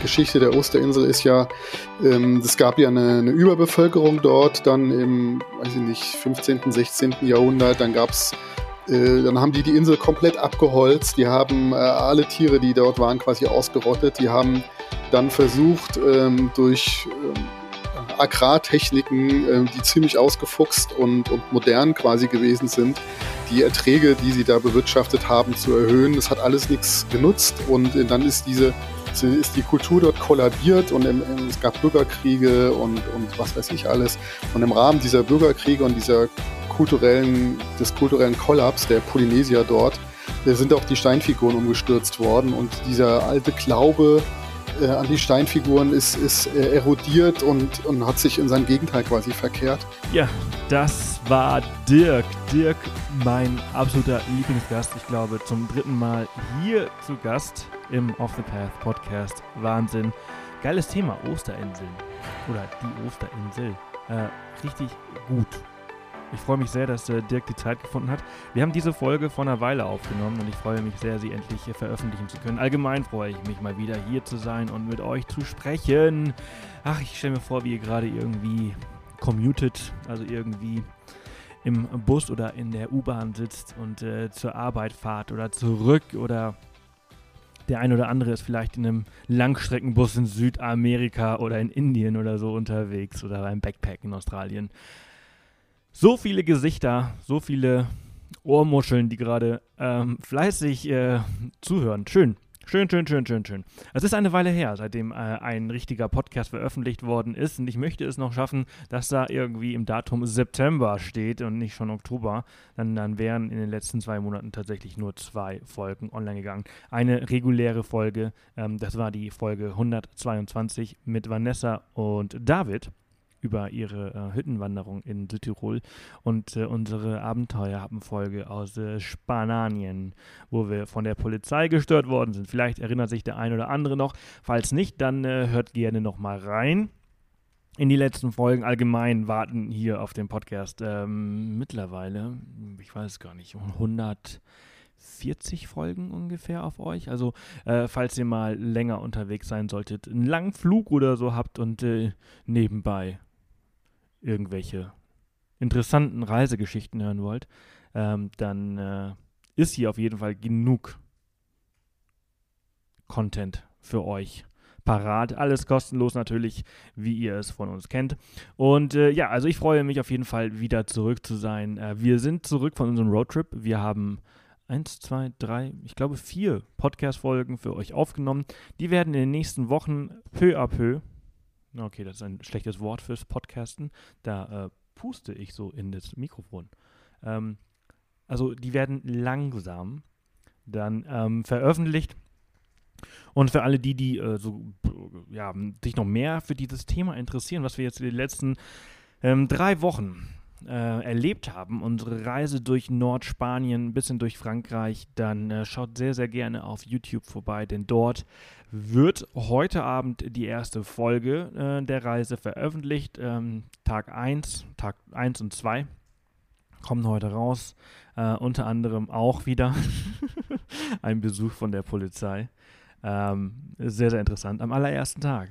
Geschichte der Osterinsel ist ja, ähm, es gab ja eine, eine, Überbevölkerung dort, dann im, weiß ich nicht, 15., 16. Jahrhundert, dann gab's äh, dann haben die die Insel komplett abgeholzt, die haben äh, alle Tiere, die dort waren, quasi ausgerottet, die haben dann versucht, ähm, durch ähm, Agrartechniken, äh, die ziemlich ausgefuchst und, und modern quasi gewesen sind, die Erträge, die sie da bewirtschaftet haben, zu erhöhen. Das hat alles nichts genutzt und äh, dann ist diese ist die Kultur dort kollabiert und es gab Bürgerkriege und, und was weiß ich alles. Und im Rahmen dieser Bürgerkriege und dieser kulturellen, des kulturellen Kollaps der Polynesier dort, äh, sind auch die Steinfiguren umgestürzt worden und dieser alte Glaube, äh, an die Steinfiguren ist, ist äh, erodiert und, und hat sich in sein Gegenteil quasi verkehrt. Ja, das war Dirk. Dirk, mein absoluter Lieblingsgast. Ich glaube, zum dritten Mal hier zu Gast im Off the Path Podcast. Wahnsinn. Geiles Thema, Osterinsel. Oder die Osterinsel. Äh, richtig gut. Ich freue mich sehr, dass äh, Dirk die Zeit gefunden hat. Wir haben diese Folge vor einer Weile aufgenommen und ich freue mich sehr, sie endlich äh, veröffentlichen zu können. Allgemein freue ich mich mal wieder hier zu sein und mit euch zu sprechen. Ach, ich stelle mir vor, wie ihr gerade irgendwie commuted, also irgendwie im Bus oder in der U-Bahn sitzt und äh, zur Arbeit fahrt oder zurück oder der ein oder andere ist vielleicht in einem Langstreckenbus in Südamerika oder in Indien oder so unterwegs oder beim Backpack in Australien. So viele Gesichter, so viele Ohrmuscheln, die gerade ähm, fleißig äh, zuhören. Schön. Schön, schön, schön, schön, schön. Es ist eine Weile her, seitdem äh, ein richtiger Podcast veröffentlicht worden ist. Und ich möchte es noch schaffen, dass da irgendwie im Datum September steht und nicht schon Oktober. Dann, dann wären in den letzten zwei Monaten tatsächlich nur zwei Folgen online gegangen. Eine reguläre Folge, ähm, das war die Folge 122 mit Vanessa und David über ihre äh, Hüttenwanderung in Südtirol und äh, unsere Abenteuerhappenfolge aus äh, Spanien, wo wir von der Polizei gestört worden sind. Vielleicht erinnert sich der ein oder andere noch. Falls nicht, dann äh, hört gerne noch mal rein. In die letzten Folgen allgemein warten hier auf dem Podcast ähm, mittlerweile, ich weiß gar nicht, 100 40 Folgen ungefähr auf euch. Also, äh, falls ihr mal länger unterwegs sein solltet, einen langen Flug oder so habt und äh, nebenbei irgendwelche interessanten Reisegeschichten hören wollt, ähm, dann äh, ist hier auf jeden Fall genug Content für euch parat. Alles kostenlos natürlich, wie ihr es von uns kennt. Und äh, ja, also ich freue mich auf jeden Fall wieder zurück zu sein. Äh, wir sind zurück von unserem Roadtrip. Wir haben eins, zwei, drei, ich glaube vier Podcast-Folgen für euch aufgenommen. Die werden in den nächsten Wochen peu à peu Okay, das ist ein schlechtes Wort fürs Podcasten. Da äh, puste ich so in das Mikrofon. Ähm, also die werden langsam dann ähm, veröffentlicht. Und für alle die, die äh, so, ja, sich noch mehr für dieses Thema interessieren, was wir jetzt in den letzten ähm, drei Wochen äh, erlebt haben, unsere Reise durch Nordspanien, ein bisschen durch Frankreich, dann äh, schaut sehr, sehr gerne auf YouTube vorbei, denn dort wird heute Abend die erste Folge äh, der Reise veröffentlicht. Ähm, Tag 1, Tag 1 und 2 kommen heute raus. Äh, unter anderem auch wieder ein Besuch von der Polizei. Ähm, sehr, sehr interessant. Am allerersten Tag.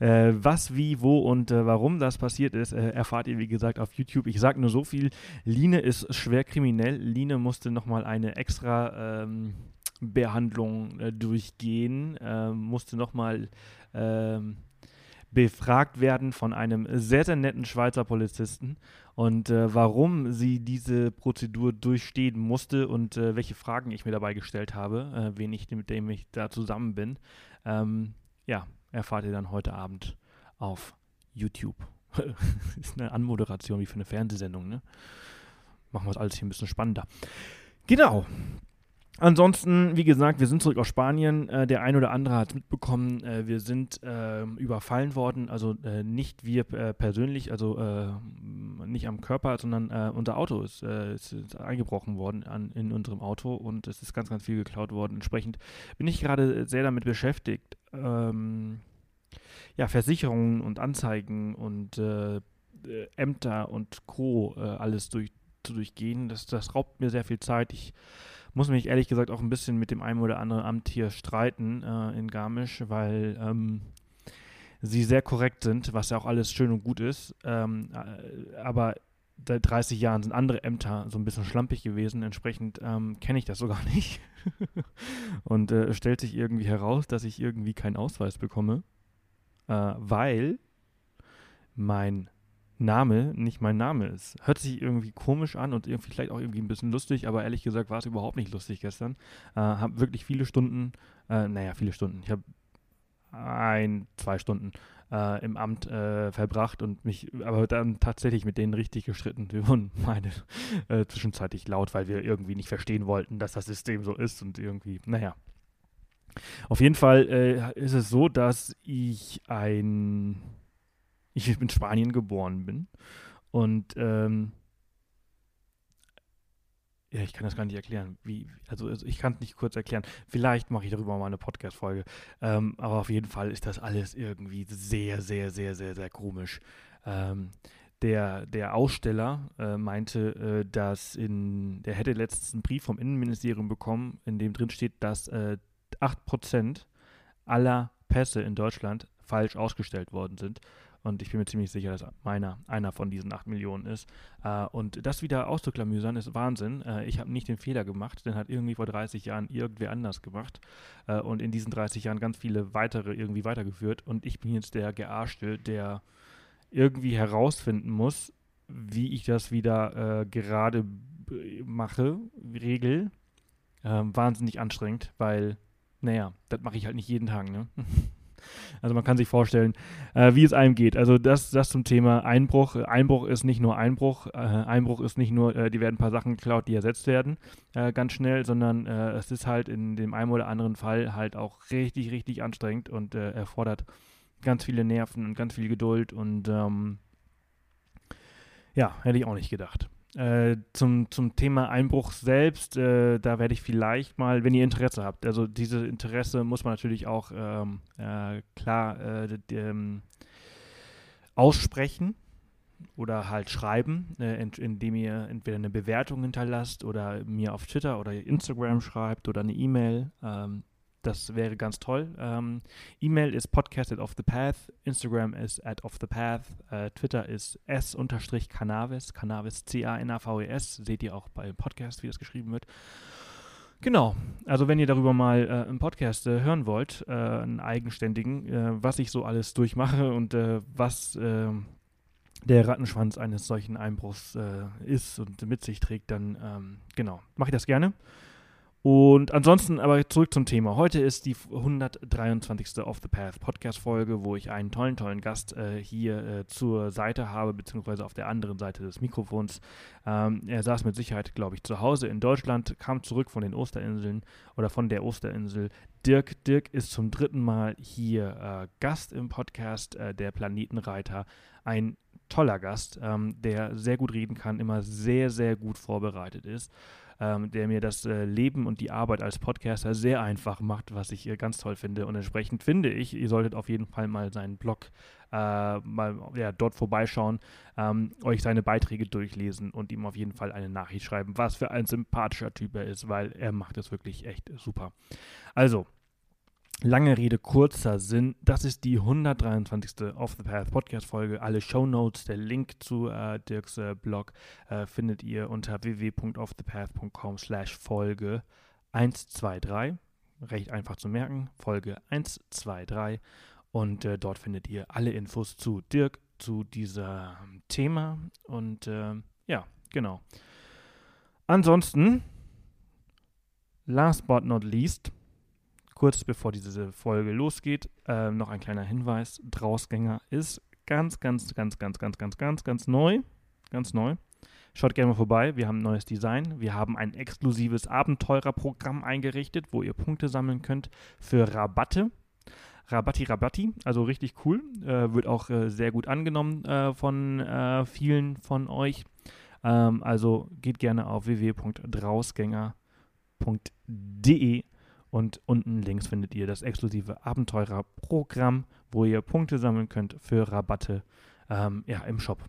Äh, was, wie, wo und äh, warum das passiert ist, äh, erfahrt ihr, wie gesagt, auf YouTube. Ich sage nur so viel. Line ist schwer kriminell. Line musste nochmal eine extra ähm, Behandlung äh, durchgehen, äh, musste nochmal ähm, befragt werden von einem sehr, sehr netten Schweizer Polizisten und äh, warum sie diese Prozedur durchstehen musste und äh, welche Fragen ich mir dabei gestellt habe, äh, wen ich, mit dem ich da zusammen bin, ähm, ja, erfahrt ihr dann heute Abend auf YouTube. ist eine Anmoderation wie für eine Fernsehsendung, ne? Machen wir es alles hier ein bisschen spannender. Genau, Ansonsten, wie gesagt, wir sind zurück aus Spanien. Äh, der ein oder andere hat mitbekommen. Äh, wir sind äh, überfallen worden, also äh, nicht wir äh, persönlich, also äh, nicht am Körper, sondern unser Auto ist, ist, ist eingebrochen worden an, in unserem Auto und es ist ganz, ganz viel geklaut worden. Entsprechend bin ich gerade sehr damit beschäftigt, ähm, ja, Versicherungen und Anzeigen und Ämter und Co. alles durch, zu durchgehen. Das, das raubt mir sehr viel Zeit. Ich muss mich ehrlich gesagt auch ein bisschen mit dem einen oder anderen Amt hier streiten äh, in Garmisch, weil ähm, sie sehr korrekt sind, was ja auch alles schön und gut ist. Ähm, äh, aber seit 30 Jahren sind andere Ämter so ein bisschen schlampig gewesen. Entsprechend ähm, kenne ich das sogar nicht. und äh, stellt sich irgendwie heraus, dass ich irgendwie keinen Ausweis bekomme, äh, weil mein Name nicht mein Name ist. Hört sich irgendwie komisch an und irgendwie vielleicht auch irgendwie ein bisschen lustig, aber ehrlich gesagt war es überhaupt nicht lustig gestern. Äh, habe wirklich viele Stunden, äh, naja, viele Stunden. Ich habe ein, zwei Stunden äh, im Amt äh, verbracht und mich aber dann tatsächlich mit denen richtig gestritten. Wir wurden meine äh, zwischenzeitlich laut, weil wir irgendwie nicht verstehen wollten, dass das System so ist und irgendwie, naja. Auf jeden Fall äh, ist es so, dass ich ein ich in Spanien geboren bin und ähm, ja, ich kann das gar nicht erklären. Wie, also, also ich kann es nicht kurz erklären. Vielleicht mache ich darüber mal eine Podcast-Folge. Ähm, aber auf jeden Fall ist das alles irgendwie sehr, sehr, sehr, sehr, sehr komisch. Ähm, der, der Aussteller äh, meinte, äh, dass in, der hätte letztens einen Brief vom Innenministerium bekommen, in dem drin steht, dass äh, 8% aller Pässe in Deutschland falsch ausgestellt worden sind. Und ich bin mir ziemlich sicher, dass meiner einer von diesen 8 Millionen ist. Äh, und das wieder auszuklamüsern ist Wahnsinn. Äh, ich habe nicht den Fehler gemacht, den hat irgendwie vor 30 Jahren irgendwer anders gemacht. Äh, und in diesen 30 Jahren ganz viele weitere irgendwie weitergeführt. Und ich bin jetzt der Gearschte, der irgendwie herausfinden muss, wie ich das wieder gerade mache, regel. Ähm, wahnsinnig anstrengend, weil, naja, das mache ich halt nicht jeden Tag, ne? Also man kann sich vorstellen, äh, wie es einem geht. Also das, das zum Thema Einbruch. Einbruch ist nicht nur Einbruch. Äh, Einbruch ist nicht nur, äh, die werden ein paar Sachen geklaut, die ersetzt werden, äh, ganz schnell, sondern äh, es ist halt in dem einen oder anderen Fall halt auch richtig, richtig anstrengend und äh, erfordert ganz viele Nerven und ganz viel Geduld und ähm, ja, hätte ich auch nicht gedacht. Äh, zum, zum Thema Einbruch selbst, äh, da werde ich vielleicht mal, wenn ihr Interesse habt, also dieses Interesse muss man natürlich auch ähm, äh, klar äh, ähm, aussprechen oder halt schreiben, äh, indem ihr entweder eine Bewertung hinterlasst oder mir auf Twitter oder Instagram schreibt oder eine E-Mail. Ähm, das wäre ganz toll. Ähm, E-Mail ist podcast at offthepath, Instagram ist at offthepath, äh, Twitter ist s-cannabis, Cannabis C-A-N-A-V-E-S, seht ihr auch beim Podcast, wie das geschrieben wird. Genau, also wenn ihr darüber mal äh, einen Podcast äh, hören wollt, äh, einen eigenständigen, äh, was ich so alles durchmache und äh, was ähm, der Rattenschwanz eines solchen Einbruchs äh, ist und mit sich trägt, dann ähm, genau, mache ich das gerne. Und ansonsten aber zurück zum Thema. Heute ist die 123. Off the Path Podcast-Folge, wo ich einen tollen, tollen Gast äh, hier äh, zur Seite habe, beziehungsweise auf der anderen Seite des Mikrofons. Ähm, er saß mit Sicherheit, glaube ich, zu Hause in Deutschland, kam zurück von den Osterinseln oder von der Osterinsel. Dirk, Dirk ist zum dritten Mal hier äh, Gast im Podcast, äh, der Planetenreiter. Ein toller Gast, ähm, der sehr gut reden kann, immer sehr, sehr gut vorbereitet ist ähm, der mir das äh, Leben und die Arbeit als Podcaster sehr einfach macht, was ich äh, ganz toll finde. Und entsprechend finde ich, ihr solltet auf jeden Fall mal seinen Blog äh, mal ja, dort vorbeischauen, ähm, euch seine Beiträge durchlesen und ihm auf jeden Fall eine Nachricht schreiben, was für ein sympathischer Typ er ist, weil er macht es wirklich echt super. Also, Lange Rede, kurzer Sinn. Das ist die 123. Off the Path Podcast Folge. Alle Show Notes, der Link zu äh, Dirks äh, Blog äh, findet ihr unter www.offthepath.com slash Folge 123. Recht einfach zu merken. Folge 123. Und äh, dort findet ihr alle Infos zu Dirk, zu diesem Thema. Und äh, ja, genau. Ansonsten, last but not least, Kurz bevor diese Folge losgeht, äh, noch ein kleiner Hinweis. Drausgänger ist ganz, ganz, ganz, ganz, ganz, ganz, ganz, ganz neu. Ganz neu. Schaut gerne mal vorbei. Wir haben ein neues Design. Wir haben ein exklusives Abenteurerprogramm eingerichtet, wo ihr Punkte sammeln könnt für Rabatte. Rabatti Rabatti, also richtig cool. Äh, wird auch äh, sehr gut angenommen äh, von äh, vielen von euch. Ähm, also geht gerne auf www.drausgänger.de und unten links findet ihr das exklusive Abenteurerprogramm, wo ihr Punkte sammeln könnt für Rabatte ähm, ja, im Shop.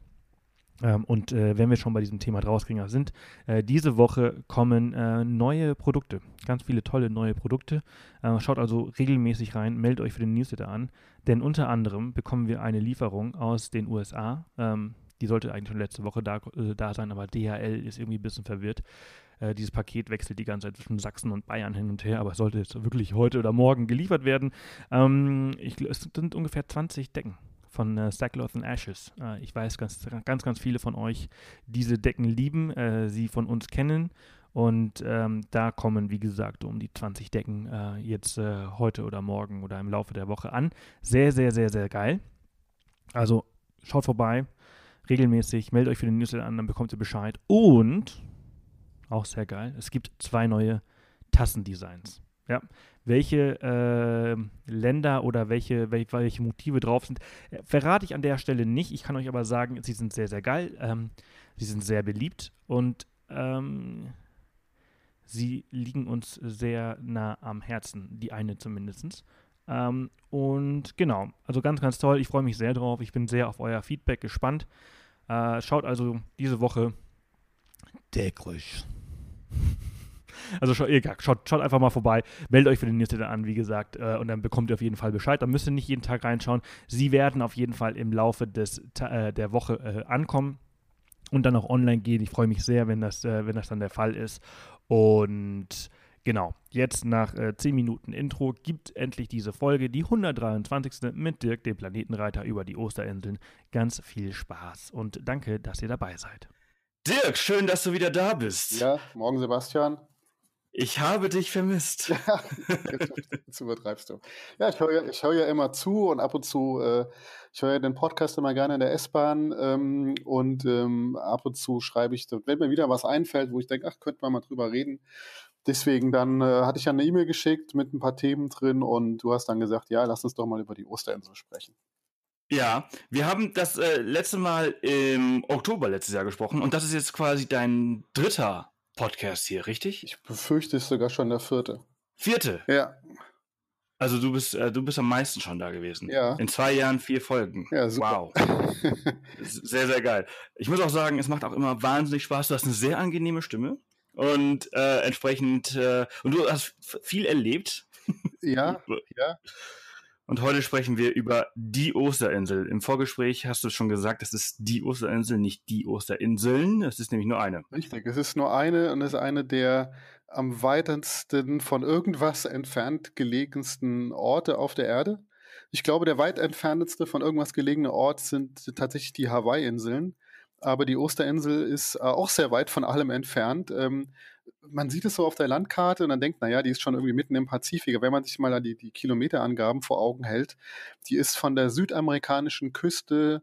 Ähm, und äh, wenn wir schon bei diesem Thema Drausgänger sind, äh, diese Woche kommen äh, neue Produkte, ganz viele tolle neue Produkte. Äh, schaut also regelmäßig rein, meldet euch für den Newsletter an, denn unter anderem bekommen wir eine Lieferung aus den USA. Ähm, die sollte eigentlich schon letzte Woche da, äh, da sein, aber DHL ist irgendwie ein bisschen verwirrt. Äh, dieses Paket wechselt die ganze Zeit zwischen Sachsen und Bayern hin und her, aber es sollte jetzt wirklich heute oder morgen geliefert werden. Ähm, ich, es sind ungefähr 20 Decken von äh, Sackcloth and Ashes. Äh, ich weiß, ganz, ganz, ganz viele von euch diese Decken lieben, äh, sie von uns kennen. Und ähm, da kommen, wie gesagt, um die 20 Decken äh, jetzt äh, heute oder morgen oder im Laufe der Woche an. Sehr, sehr, sehr, sehr geil. Also schaut vorbei, regelmäßig, meldet euch für den Newsletter an, dann bekommt ihr Bescheid. Und, auch sehr geil, es gibt zwei neue Tassendesigns. Ja, welche äh, Länder oder welche, welche, Motive drauf sind, äh, verrate ich an der Stelle nicht. Ich kann euch aber sagen, sie sind sehr, sehr geil. Ähm, sie sind sehr beliebt und ähm, sie liegen uns sehr nah am Herzen, die eine zumindest. Ähm, und genau, also ganz, ganz toll. Ich freue mich sehr drauf. Ich bin sehr auf euer Feedback gespannt. Äh, schaut also diese Woche täglich. Also schaut, schaut, schaut, einfach mal vorbei, meldet euch für den Newsletter an, wie gesagt, äh, und dann bekommt ihr auf jeden Fall Bescheid. Da müsst ihr nicht jeden Tag reinschauen. Sie werden auf jeden Fall im Laufe des, äh, der Woche äh, ankommen und dann auch online gehen. Ich freue mich sehr, wenn das, äh, wenn das dann der Fall ist. Und genau, jetzt nach äh, 10 Minuten Intro gibt endlich diese Folge, die 123. mit Dirk, dem Planetenreiter über die Osterinseln. Ganz viel Spaß und danke, dass ihr dabei seid. Dirk, schön, dass du wieder da bist. Ja, morgen Sebastian. Ich habe dich vermisst. Ja, jetzt übertreibst du. Ja, ich höre ich hör ja immer zu und ab und zu, äh, ich höre ja den Podcast immer gerne in der S-Bahn ähm, und ähm, ab und zu schreibe ich, wenn mir wieder was einfällt, wo ich denke, ach, könnte man mal drüber reden. Deswegen dann äh, hatte ich ja eine E-Mail geschickt mit ein paar Themen drin und du hast dann gesagt, ja, lass uns doch mal über die Osterinsel sprechen. Ja, wir haben das äh, letzte Mal im Oktober letztes Jahr gesprochen und das ist jetzt quasi dein dritter Podcast hier, richtig? Ich befürchte, es ist sogar schon der vierte. Vierte? Ja. Also du bist, äh, du bist am meisten schon da gewesen. Ja. In zwei Jahren vier Folgen. Ja, super. Wow. sehr, sehr geil. Ich muss auch sagen, es macht auch immer wahnsinnig Spaß. Du hast eine sehr angenehme Stimme und äh, entsprechend äh, und du hast viel erlebt. Ja, ja. Und heute sprechen wir über die Osterinsel. Im Vorgespräch hast du schon gesagt, es ist die Osterinsel, nicht die Osterinseln. Es ist nämlich nur eine. Richtig, es ist nur eine und es ist eine der am weitesten von irgendwas entfernt gelegensten Orte auf der Erde. Ich glaube, der weit entfernteste von irgendwas gelegene Ort sind tatsächlich die Hawaii-Inseln. Aber die Osterinsel ist äh, auch sehr weit von allem entfernt. Ähm, man sieht es so auf der Landkarte und dann denkt, naja, die ist schon irgendwie mitten im Pazifik. Aber wenn man sich mal die, die Kilometerangaben vor Augen hält, die ist von der südamerikanischen Küste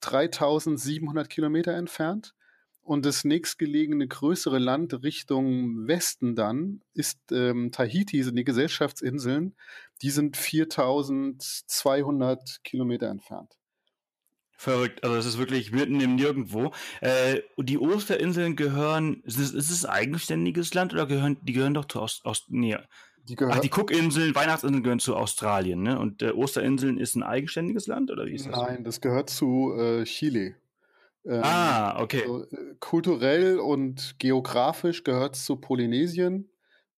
3700 Kilometer entfernt. Und das nächstgelegene größere Land Richtung Westen dann ist ähm, Tahiti, sind die Gesellschaftsinseln. Die sind 4200 Kilometer entfernt. Verrückt, also es ist wirklich mitten im Nirgendwo. Äh, die Osterinseln gehören, ist es, ist es eigenständiges Land oder gehören, die gehören doch zu Ost, Ost nee. Die gehören, Ach, die Cookinseln, Weihnachtsinseln gehören zu Australien, ne? Und äh, Osterinseln ist ein eigenständiges Land oder wie ist das? Nein, das gehört zu äh, Chile. Ähm, ah, okay. Also, äh, kulturell und geografisch gehört es zu Polynesien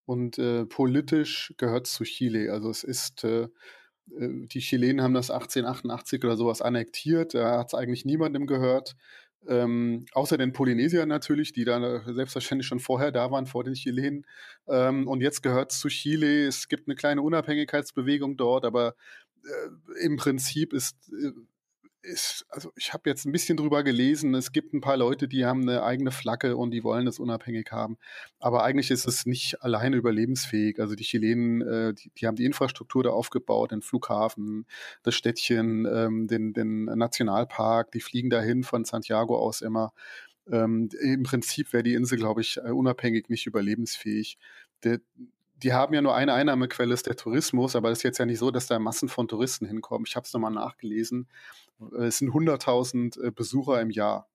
und äh, politisch gehört es zu Chile. Also es ist äh, die Chilenen haben das 1888 oder sowas annektiert, da hat es eigentlich niemandem gehört. Ähm, außer den Polynesiern natürlich, die da selbstverständlich schon vorher da waren, vor den Chilenen. Ähm, und jetzt gehört es zu Chile. Es gibt eine kleine Unabhängigkeitsbewegung dort, aber äh, im Prinzip ist, äh, ist, also ich habe jetzt ein bisschen drüber gelesen, es gibt ein paar Leute, die haben eine eigene Flagge und die wollen das unabhängig haben. Aber eigentlich ist es nicht alleine überlebensfähig. Also die Chilenen, äh, die, die, haben die Infrastruktur da aufgebaut, den Flughafen, das Städtchen, ähm, den, den Nationalpark, die fliegen dahin von Santiago aus immer. Ähm, Im Prinzip wäre die Insel, glaube ich, äh, unabhängig nicht überlebensfähig. Der, die haben ja nur eine Einnahmequelle, ist der Tourismus, aber es ist jetzt ja nicht so, dass da Massen von Touristen hinkommen. Ich habe es nochmal nachgelesen. Es sind 100.000 äh, Besucher im Jahr.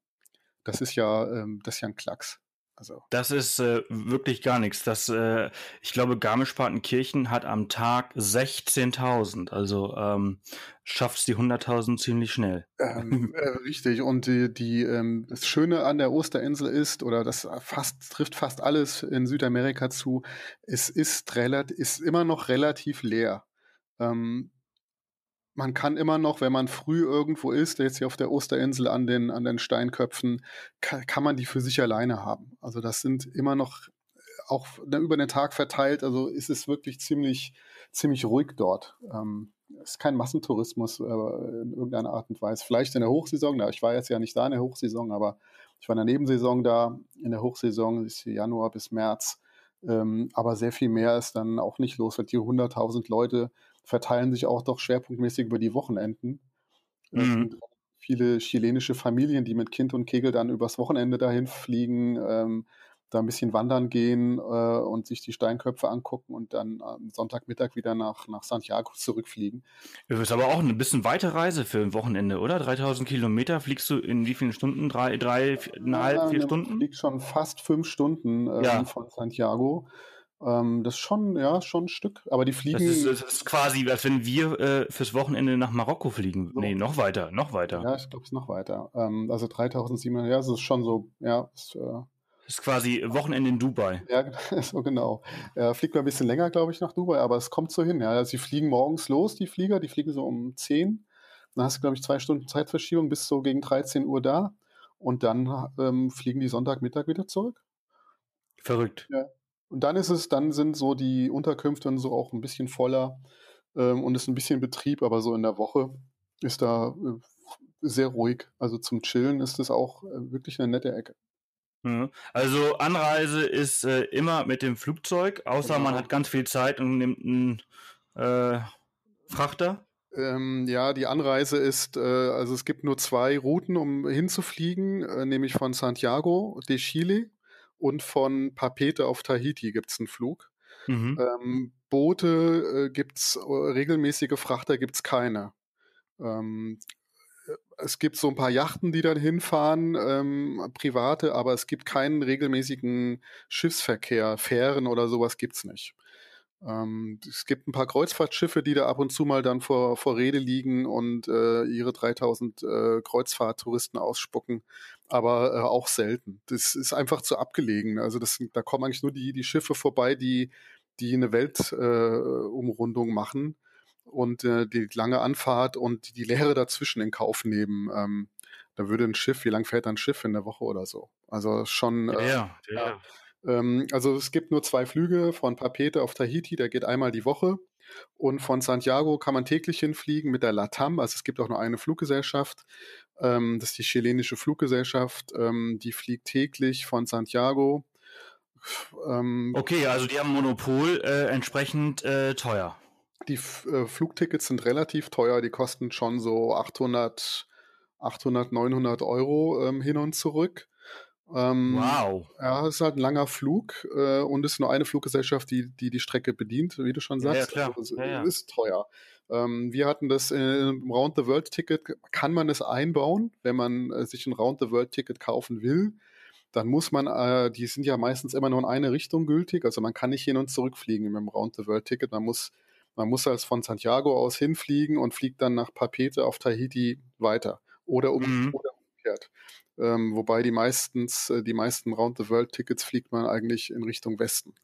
Das ist ja, ähm, das ist ja ein Klacks. Also. Das ist äh, wirklich gar nichts. Das, äh, ich glaube, Garmisch-Partenkirchen hat am Tag 16.000. Also ähm, schaffst die 100.000 ziemlich schnell. Ähm, äh, richtig. Und die, die, ähm, das Schöne an der Osterinsel ist, oder das fast, trifft fast alles in Südamerika zu, es ist, relativ, ist immer noch relativ leer. Ähm, man kann immer noch, wenn man früh irgendwo ist, jetzt hier auf der Osterinsel an den, an den Steinköpfen, kann, kann man die für sich alleine haben. Also das sind immer noch auch über den Tag verteilt, also ist es wirklich ziemlich, ziemlich ruhig dort. Ähm, ist kein Massentourismus äh, in irgendeiner Art und Weise. Vielleicht in der Hochsaison, ich war jetzt ja nicht da in der Hochsaison, aber ich war in der Nebensaison da. In der Hochsaison ist Januar bis März. Ähm, aber sehr viel mehr ist dann auch nicht los, weil die 100.000 Leute verteilen sich auch doch schwerpunktmäßig über die Wochenenden. Es mhm. viele chilenische Familien, die mit Kind und Kegel dann übers Wochenende dahin fliegen, ähm, da ein bisschen wandern gehen äh, und sich die Steinköpfe angucken und dann am Sonntagmittag wieder nach, nach Santiago zurückfliegen. Das ist aber auch eine bisschen weite Reise für ein Wochenende, oder? 3000 Kilometer fliegst du in wie vielen Stunden? Drei, drei, eineinhalb, ja, vier Stunden? Fliegt schon fast fünf Stunden ähm, ja. von Santiago. Ähm, das ist schon, ja, schon ein Stück. Aber die fliegen. Das ist, das ist quasi, als wenn wir äh, fürs Wochenende nach Marokko fliegen. So. Nee, noch weiter, noch weiter. Ja, ich glaube, es ist noch weiter. Ähm, also 3700, ja, das ist schon so, ja. Ist, äh, das ist quasi Wochenende in Dubai. Ja, so genau. Er fliegt mal ein bisschen länger, glaube ich, nach Dubai, aber es kommt so hin. Ja, also sie fliegen morgens los, die Flieger, die fliegen so um 10. Dann hast du, glaube ich, zwei Stunden Zeitverschiebung bis so gegen 13 Uhr da. Und dann ähm, fliegen die Sonntagmittag wieder zurück. Verrückt. Ja. Und dann ist es, dann sind so die Unterkünfte dann so auch ein bisschen voller ähm, und ist ein bisschen Betrieb, aber so in der Woche ist da äh, sehr ruhig. Also zum Chillen ist es auch äh, wirklich eine nette Ecke. Mhm. Also Anreise ist äh, immer mit dem Flugzeug, außer genau. man hat ganz viel Zeit und nimmt einen äh, Frachter. Ähm, ja, die Anreise ist, äh, also es gibt nur zwei Routen, um hinzufliegen, äh, nämlich von Santiago de Chile und von Papete auf Tahiti gibt es einen Flug. Mhm. Ähm, Boote äh, gibt es, äh, regelmäßige Frachter gibt es keine. Ähm, es gibt so ein paar Yachten, die dann hinfahren, ähm, private, aber es gibt keinen regelmäßigen Schiffsverkehr, Fähren oder sowas gibt's nicht. Ähm, es gibt ein paar Kreuzfahrtschiffe, die da ab und zu mal dann vor, vor Rede liegen und äh, ihre 3000 äh, Kreuzfahrttouristen ausspucken, aber äh, auch selten. Das ist einfach zu abgelegen. Also das, da kommen eigentlich nur die, die Schiffe vorbei, die, die eine Weltumrundung äh, machen und äh, die lange Anfahrt und die Leere dazwischen in Kauf nehmen. Ähm, da würde ein Schiff, wie lang fährt ein Schiff in der Woche oder so? Also schon. Äh, ja, ja. ja. Ähm, also es gibt nur zwei Flüge von Papete auf Tahiti, der geht einmal die Woche. Und von Santiago kann man täglich hinfliegen mit der LATAM. Also es gibt auch nur eine Fluggesellschaft. Ähm, das ist die chilenische Fluggesellschaft. Ähm, die fliegt täglich von Santiago. Ähm, okay, also die haben Monopol, äh, entsprechend äh, teuer. Die äh, Flugtickets sind relativ teuer, die kosten schon so 800, 800 900 Euro ähm, hin und zurück. Ähm, wow. Ja, es ist halt ein langer Flug äh, und es ist nur eine Fluggesellschaft, die, die die Strecke bedient, wie du schon sagst. Ja, klar. Also, ja, ja. Ist teuer. Ähm, wir hatten das äh, im Round the World Ticket, kann man es einbauen, wenn man äh, sich ein Round the World Ticket kaufen will dann muss man, äh, die sind ja meistens immer nur in eine Richtung gültig, also man kann nicht hin und zurück fliegen mit dem Round the World Ticket, man muss man muss als von Santiago aus hinfliegen und fliegt dann nach Papete auf Tahiti weiter. Oder, um, mhm. oder umgekehrt. Ähm, wobei die meistens, äh, die meisten Round-the-World-Tickets fliegt man eigentlich in Richtung Westen.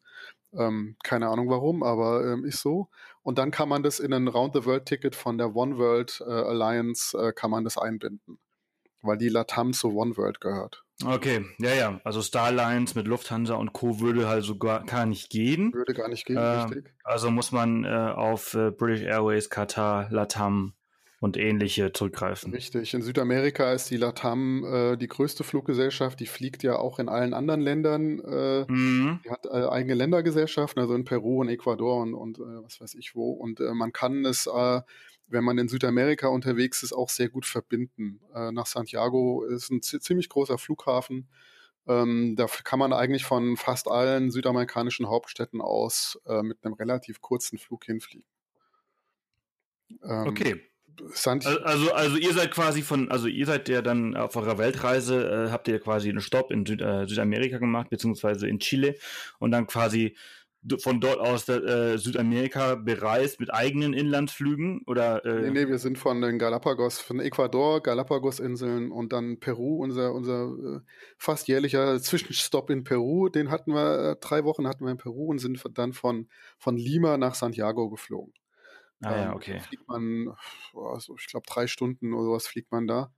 Ähm, keine Ahnung warum, aber ähm, ist so. Und dann kann man das in ein Round-the-World-Ticket von der One World äh, Alliance, äh, kann man das einbinden. Weil die Latam zu One World gehört. Okay, ja, ja. Also Starlines mit Lufthansa und Co. würde halt sogar gar nicht gehen. Würde gar nicht gehen, äh, richtig. Also muss man äh, auf äh, British Airways, Qatar, Latam und ähnliche zurückgreifen. Richtig. In Südamerika ist die Latam äh, die größte Fluggesellschaft. Die fliegt ja auch in allen anderen Ländern. Äh, mhm. Die hat äh, eigene Ländergesellschaften, also in Peru und Ecuador und, und äh, was weiß ich wo. Und äh, man kann es, äh, wenn man in Südamerika unterwegs ist, auch sehr gut verbinden. Äh, nach Santiago ist ein ziemlich großer Flughafen. Ähm, da kann man eigentlich von fast allen südamerikanischen Hauptstädten aus äh, mit einem relativ kurzen Flug hinfliegen. Ähm, okay. Also, also ihr seid quasi von, also ihr seid ja dann auf eurer Weltreise, äh, habt ihr quasi einen Stopp in Süd, äh, Südamerika gemacht, beziehungsweise in Chile und dann quasi von dort aus äh, Südamerika bereist mit eigenen Inlandsflügen oder? Äh? Nee, nee, wir sind von den Galapagos, von Ecuador, Galapagos-Inseln und dann Peru, unser, unser äh, fast jährlicher Zwischenstopp in Peru, den hatten wir, äh, drei Wochen hatten wir in Peru und sind dann von, von Lima nach Santiago geflogen. Ah ja, ähm, okay. Da fliegt man, also ich glaube drei Stunden oder sowas fliegt man da.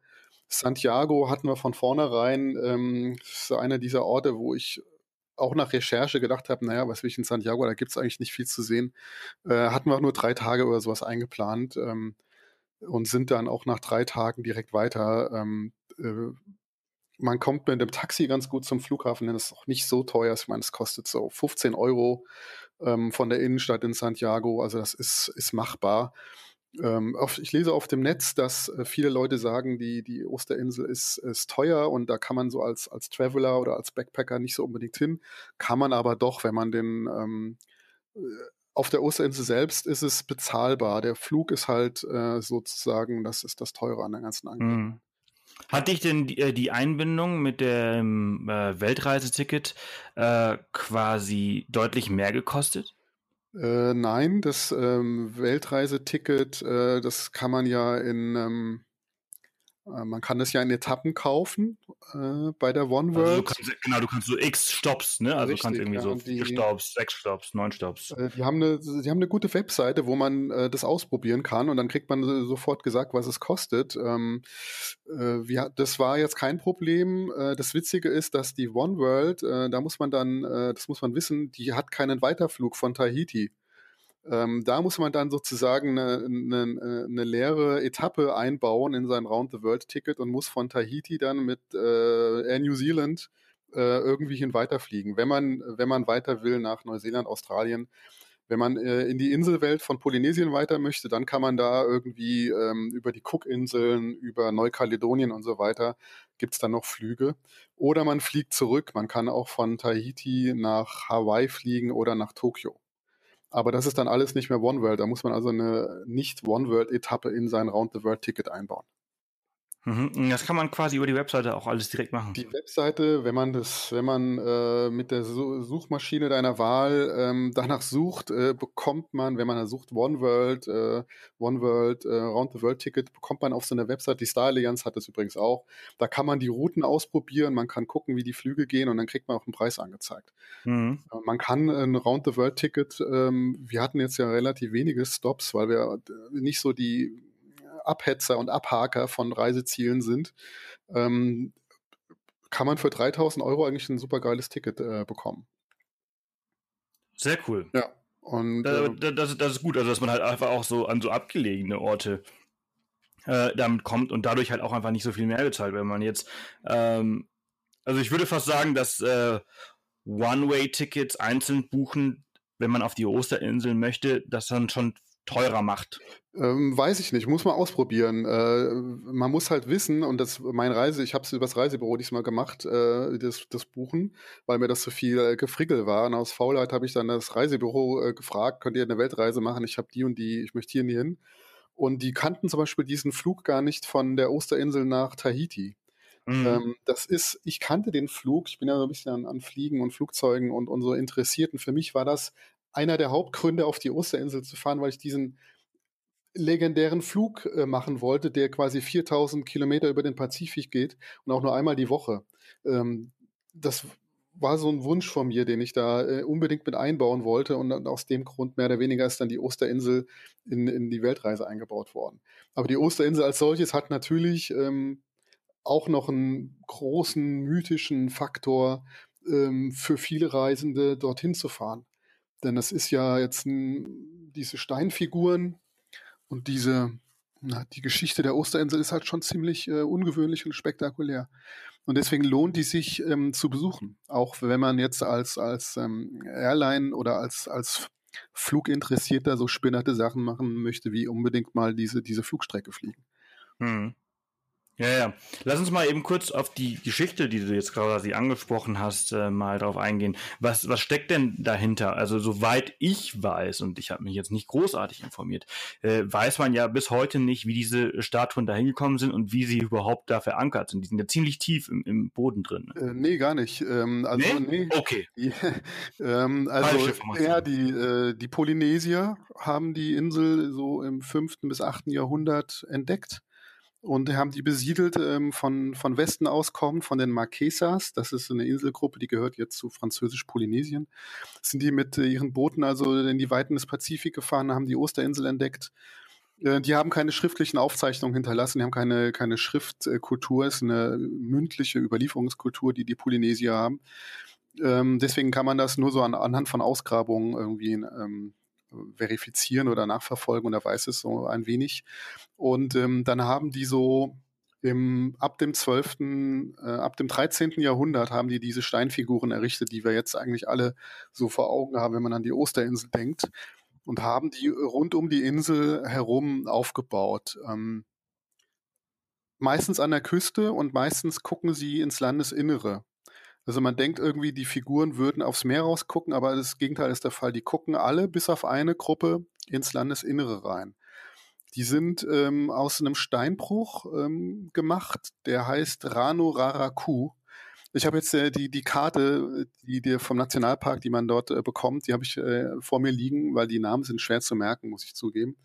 Santiago hatten wir von vornherein, ähm, ist einer dieser Orte, wo ich auch nach Recherche gedacht habe, naja, was will ich in Santiago, da gibt es eigentlich nicht viel zu sehen. Äh, hatten wir auch nur drei Tage oder sowas eingeplant ähm, und sind dann auch nach drei Tagen direkt weiter. Ähm, äh, man kommt mit dem Taxi ganz gut zum Flughafen, denn es ist auch nicht so teuer. Ich meine, es kostet so 15 Euro ähm, von der Innenstadt in Santiago. Also das ist, ist machbar. Ähm, auf, ich lese auf dem Netz, dass äh, viele Leute sagen, die, die Osterinsel ist, ist teuer und da kann man so als, als Traveler oder als Backpacker nicht so unbedingt hin. Kann man aber doch, wenn man den ähm, äh, auf der Osterinsel selbst ist es bezahlbar. Der Flug ist halt äh, sozusagen, das ist das Teure an der ganzen Angelegenheit. Mhm. Hat dich denn die, äh, die Einbindung mit dem äh, Weltreiseticket äh, quasi deutlich mehr gekostet? Äh, nein, das ähm, Weltreiseticket, äh, das kann man ja in, ähm, äh, man kann das ja in Etappen kaufen äh, bei der One World. Also du kannst, genau, du kannst so X Stops, ne? Also Richtig, du kannst irgendwie ja, so vier Stops, sechs Stops, neun Stops. Äh, die haben eine, die haben eine gute Webseite, wo man äh, das ausprobieren kann und dann kriegt man sofort gesagt, was es kostet. Ähm, äh, wir, das war jetzt kein Problem. Äh, das Witzige ist, dass die One World, äh, da muss man dann, äh, das muss man wissen, die hat keinen Weiterflug von Tahiti. Ähm, da muss man dann sozusagen eine, eine, eine leere Etappe einbauen in sein Round-the-World-Ticket und muss von Tahiti dann mit äh, Air New Zealand äh, irgendwie hin weiterfliegen, wenn man, wenn man weiter will nach Neuseeland, Australien. Wenn man äh, in die Inselwelt von Polynesien weiter möchte, dann kann man da irgendwie ähm, über die Cook-Inseln, über Neukaledonien und so weiter, gibt's dann noch Flüge. Oder man fliegt zurück. Man kann auch von Tahiti nach Hawaii fliegen oder nach Tokio. Aber das ist dann alles nicht mehr One World. Da muss man also eine nicht One World Etappe in sein Round the World Ticket einbauen. Mhm. Das kann man quasi über die Webseite auch alles direkt machen. Die Webseite, wenn man das, wenn man äh, mit der Suchmaschine deiner Wahl ähm, danach sucht, äh, bekommt man, wenn man da sucht One World, äh, One World, äh, Round the World Ticket, bekommt man auf so einer Website, die Star Allianz hat das übrigens auch. Da kann man die Routen ausprobieren, man kann gucken, wie die Flüge gehen und dann kriegt man auch einen Preis angezeigt. Mhm. Äh, man kann ein Round the World Ticket, ähm, wir hatten jetzt ja relativ wenige Stops, weil wir äh, nicht so die Abhetzer und Abhaker von Reisezielen sind, ähm, kann man für 3000 Euro eigentlich ein super geiles Ticket äh, bekommen. Sehr cool. Ja. Und, äh, das, das, ist gut, also dass man halt einfach auch so an so abgelegene Orte äh, damit kommt und dadurch halt auch einfach nicht so viel mehr bezahlt, wenn man jetzt, ähm, also ich würde fast sagen, dass äh, One-Way-Tickets einzeln buchen, wenn man auf die Osterinseln möchte, das dann schon teurer macht? Ähm, weiß ich nicht, muss man ausprobieren. Äh, man muss halt wissen, und das mein Reise, ich habe es übers Reisebüro diesmal gemacht, äh, das, das Buchen, weil mir das zu so viel äh, Gefrickel war. Und aus Faulheit habe ich dann das Reisebüro äh, gefragt, könnt ihr eine Weltreise machen? Ich habe die und die, ich möchte hier nie hin. Und die kannten zum Beispiel diesen Flug gar nicht von der Osterinsel nach Tahiti. Mhm. Ähm, das ist, ich kannte den Flug, ich bin ja so ein bisschen an, an Fliegen und Flugzeugen und, und so interessiert. Und für mich war das einer der Hauptgründe, auf die Osterinsel zu fahren, weil ich diesen legendären Flug äh, machen wollte, der quasi 4000 Kilometer über den Pazifik geht und auch nur einmal die Woche. Ähm, das war so ein Wunsch von mir, den ich da äh, unbedingt mit einbauen wollte und aus dem Grund mehr oder weniger ist dann die Osterinsel in, in die Weltreise eingebaut worden. Aber die Osterinsel als solches hat natürlich ähm, auch noch einen großen mythischen Faktor ähm, für viele Reisende dorthin zu fahren. Denn das ist ja jetzt ein, diese Steinfiguren und diese, na, die Geschichte der Osterinsel ist halt schon ziemlich äh, ungewöhnlich und spektakulär. Und deswegen lohnt die sich ähm, zu besuchen. Auch wenn man jetzt als, als ähm, Airline oder als, als Fluginteressierter so spinnerte Sachen machen möchte, wie unbedingt mal diese, diese Flugstrecke fliegen. Hm. Ja, ja. Lass uns mal eben kurz auf die Geschichte, die du jetzt quasi angesprochen hast, äh, mal drauf eingehen. Was, was steckt denn dahinter? Also soweit ich weiß, und ich habe mich jetzt nicht großartig informiert, äh, weiß man ja bis heute nicht, wie diese Statuen da hingekommen sind und wie sie überhaupt da verankert sind. Die sind ja ziemlich tief im, im Boden drin. Ne? Äh, nee, gar nicht. Ähm, also, nee? nee. Okay. Die, ähm, also, ja, die, äh, die Polynesier haben die Insel so im fünften bis achten Jahrhundert entdeckt und haben die besiedelt ähm, von, von Westen aus kommen, von den Marquesas. Das ist eine Inselgruppe, die gehört jetzt zu Französisch-Polynesien. Sind die mit äh, ihren Booten also in die Weiten des Pazifik gefahren, haben die Osterinsel entdeckt. Äh, die haben keine schriftlichen Aufzeichnungen hinterlassen, die haben keine, keine Schriftkultur, es ist eine mündliche Überlieferungskultur, die die Polynesier haben. Ähm, deswegen kann man das nur so an, anhand von Ausgrabungen irgendwie ähm, verifizieren oder nachverfolgen und er weiß es so ein wenig. Und ähm, dann haben die so im, ab dem 12., äh, ab dem 13. Jahrhundert haben die diese Steinfiguren errichtet, die wir jetzt eigentlich alle so vor Augen haben, wenn man an die Osterinsel denkt. Und haben die rund um die Insel herum aufgebaut. Ähm, meistens an der Küste und meistens gucken sie ins Landesinnere. Also man denkt irgendwie, die Figuren würden aufs Meer rausgucken, aber das Gegenteil ist der Fall. Die gucken alle bis auf eine Gruppe ins Landesinnere rein. Die sind ähm, aus einem Steinbruch ähm, gemacht, der heißt Rano Raraku. Ich habe jetzt äh, die, die Karte, die dir vom Nationalpark, die man dort äh, bekommt, die habe ich äh, vor mir liegen, weil die Namen sind schwer zu merken, muss ich zugeben.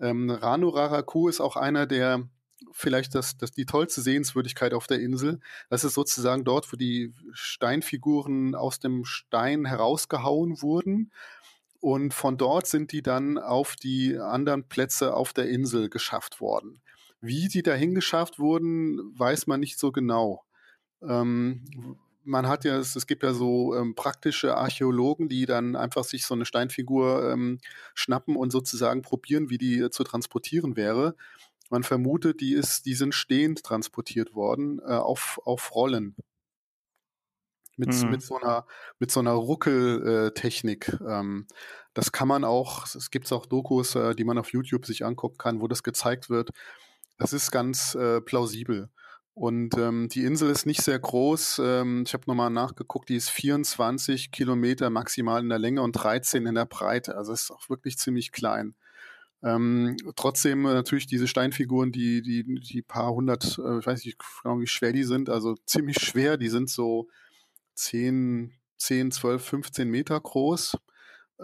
Ähm, Rano Raraku ist auch einer der vielleicht das, das die tollste Sehenswürdigkeit auf der Insel. Das ist sozusagen dort, wo die Steinfiguren aus dem Stein herausgehauen wurden. Und von dort sind die dann auf die anderen Plätze auf der Insel geschafft worden. Wie die dahin geschafft wurden, weiß man nicht so genau. Ähm, man hat ja, es, es gibt ja so ähm, praktische Archäologen, die dann einfach sich so eine Steinfigur ähm, schnappen und sozusagen probieren, wie die äh, zu transportieren wäre. Man vermutet, die ist, die sind stehend transportiert worden äh, auf, auf Rollen. Mit, mhm. mit so einer, mit so einer Ruckeltechnik. Ähm, das kann man auch, es gibt auch Dokus, äh, die man auf YouTube sich angucken kann, wo das gezeigt wird. Das ist ganz äh, plausibel. Und ähm, die Insel ist nicht sehr groß. Ähm, ich habe nochmal nachgeguckt, die ist 24 Kilometer maximal in der Länge und 13 in der Breite. Also ist auch wirklich ziemlich klein. Ähm, trotzdem äh, natürlich diese Steinfiguren, die, die, die paar hundert, äh, ich weiß nicht genau, wie schwer die sind, also ziemlich schwer, die sind so 10, 10, 12, 15 Meter groß,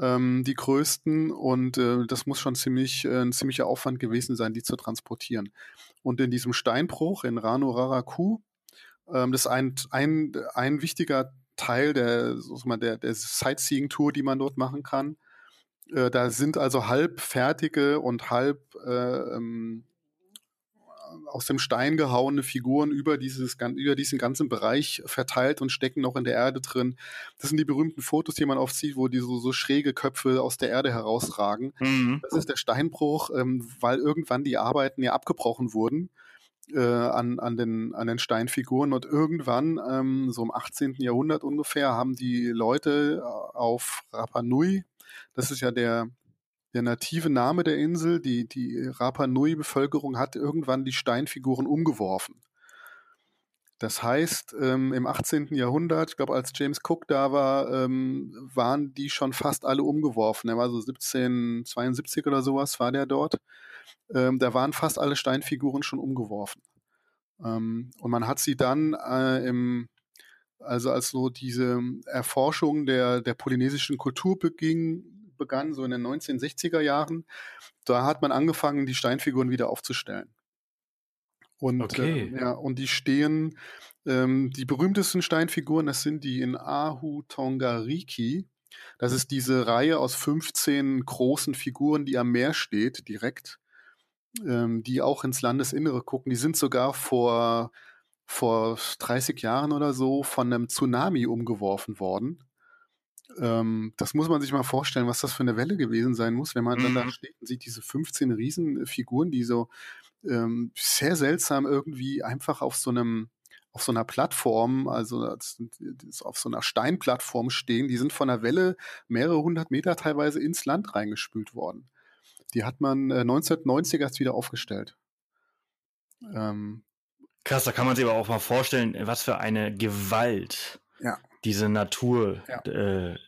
ähm, die größten und äh, das muss schon ziemlich, äh, ein ziemlicher Aufwand gewesen sein, die zu transportieren. Und in diesem Steinbruch in Rano Raraku, ähm, das ist ein, ein, ein wichtiger Teil der, der, der Sightseeing-Tour, die man dort machen kann. Äh, da sind also halb fertige und halb äh, ähm, aus dem Stein gehauene Figuren über dieses über diesen ganzen Bereich verteilt und stecken noch in der Erde drin. Das sind die berühmten Fotos, die man oft sieht, wo die so, so schräge Köpfe aus der Erde herausragen. Mhm. Das ist der Steinbruch, ähm, weil irgendwann die Arbeiten ja abgebrochen wurden äh, an, an, den, an den Steinfiguren und irgendwann, ähm, so im 18. Jahrhundert ungefähr, haben die Leute auf Rapa Nui, das ist ja der, der native Name der Insel. Die, die Rapa Nui-Bevölkerung hat irgendwann die Steinfiguren umgeworfen. Das heißt, ähm, im 18. Jahrhundert, ich glaube, als James Cook da war, ähm, waren die schon fast alle umgeworfen. Er war so 1772 oder sowas, war der dort. Ähm, da waren fast alle Steinfiguren schon umgeworfen. Ähm, und man hat sie dann äh, im, also als so diese Erforschung der, der polynesischen Kultur beging, begann, so in den 1960er Jahren. Da hat man angefangen, die Steinfiguren wieder aufzustellen. Und, okay. äh, ja, und die stehen, ähm, die berühmtesten Steinfiguren, das sind die in Ahu Tongariki. Das ist diese Reihe aus 15 großen Figuren, die am Meer steht, direkt, ähm, die auch ins Landesinnere gucken. Die sind sogar vor, vor 30 Jahren oder so von einem Tsunami umgeworfen worden. Ähm, das muss man sich mal vorstellen, was das für eine Welle gewesen sein muss, wenn man mhm. dann da mhm. steht und sieht diese 15 Riesenfiguren, die so ähm, sehr seltsam irgendwie einfach auf so einem auf so einer Plattform, also auf so einer Steinplattform stehen, die sind von der Welle mehrere hundert Meter teilweise ins Land reingespült worden. Die hat man äh, 1990 erst wieder aufgestellt. Ähm, Krass, da kann man sich aber auch mal vorstellen, was für eine Gewalt ja. Diese Natur ja. äh,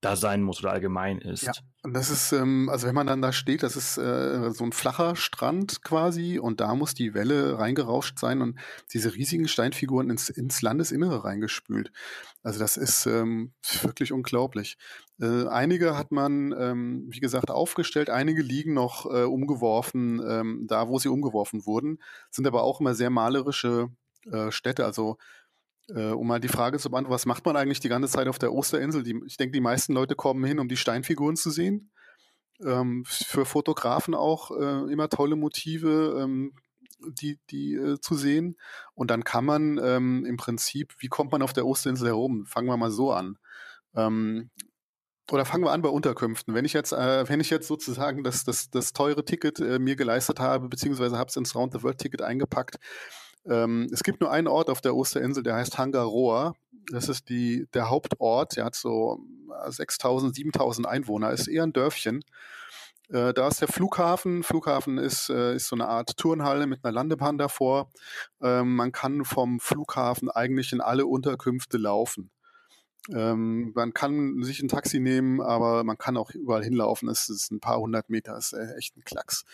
da sein muss oder allgemein ist. Ja, und das ist, ähm, also wenn man dann da steht, das ist äh, so ein flacher Strand quasi und da muss die Welle reingerauscht sein und diese riesigen Steinfiguren ins, ins Landesinnere reingespült. Also das ist ähm, wirklich unglaublich. Äh, einige hat man, ähm, wie gesagt, aufgestellt, einige liegen noch äh, umgeworfen, ähm, da wo sie umgeworfen wurden, sind aber auch immer sehr malerische äh, Städte. Also äh, um mal die Frage zu beantworten, was macht man eigentlich die ganze Zeit auf der Osterinsel? Die, ich denke, die meisten Leute kommen hin, um die Steinfiguren zu sehen. Ähm, für Fotografen auch äh, immer tolle Motive, ähm, die, die äh, zu sehen. Und dann kann man ähm, im Prinzip, wie kommt man auf der Osterinsel herum? Fangen wir mal so an. Ähm, oder fangen wir an bei Unterkünften. Wenn ich jetzt, äh, wenn ich jetzt sozusagen das, das, das teure Ticket äh, mir geleistet habe, beziehungsweise habe es ins Round the World Ticket eingepackt, ähm, es gibt nur einen Ort auf der Osterinsel, der heißt Hangaroa. Das ist die, der Hauptort. Der hat so 6000, äh, 7000 Einwohner. Ist eher ein Dörfchen. Äh, da ist der Flughafen. Flughafen ist, äh, ist so eine Art Turnhalle mit einer Landebahn davor. Ähm, man kann vom Flughafen eigentlich in alle Unterkünfte laufen. Ähm, man kann sich ein Taxi nehmen, aber man kann auch überall hinlaufen. Es ist ein paar hundert Meter, ist echt ein Klacks.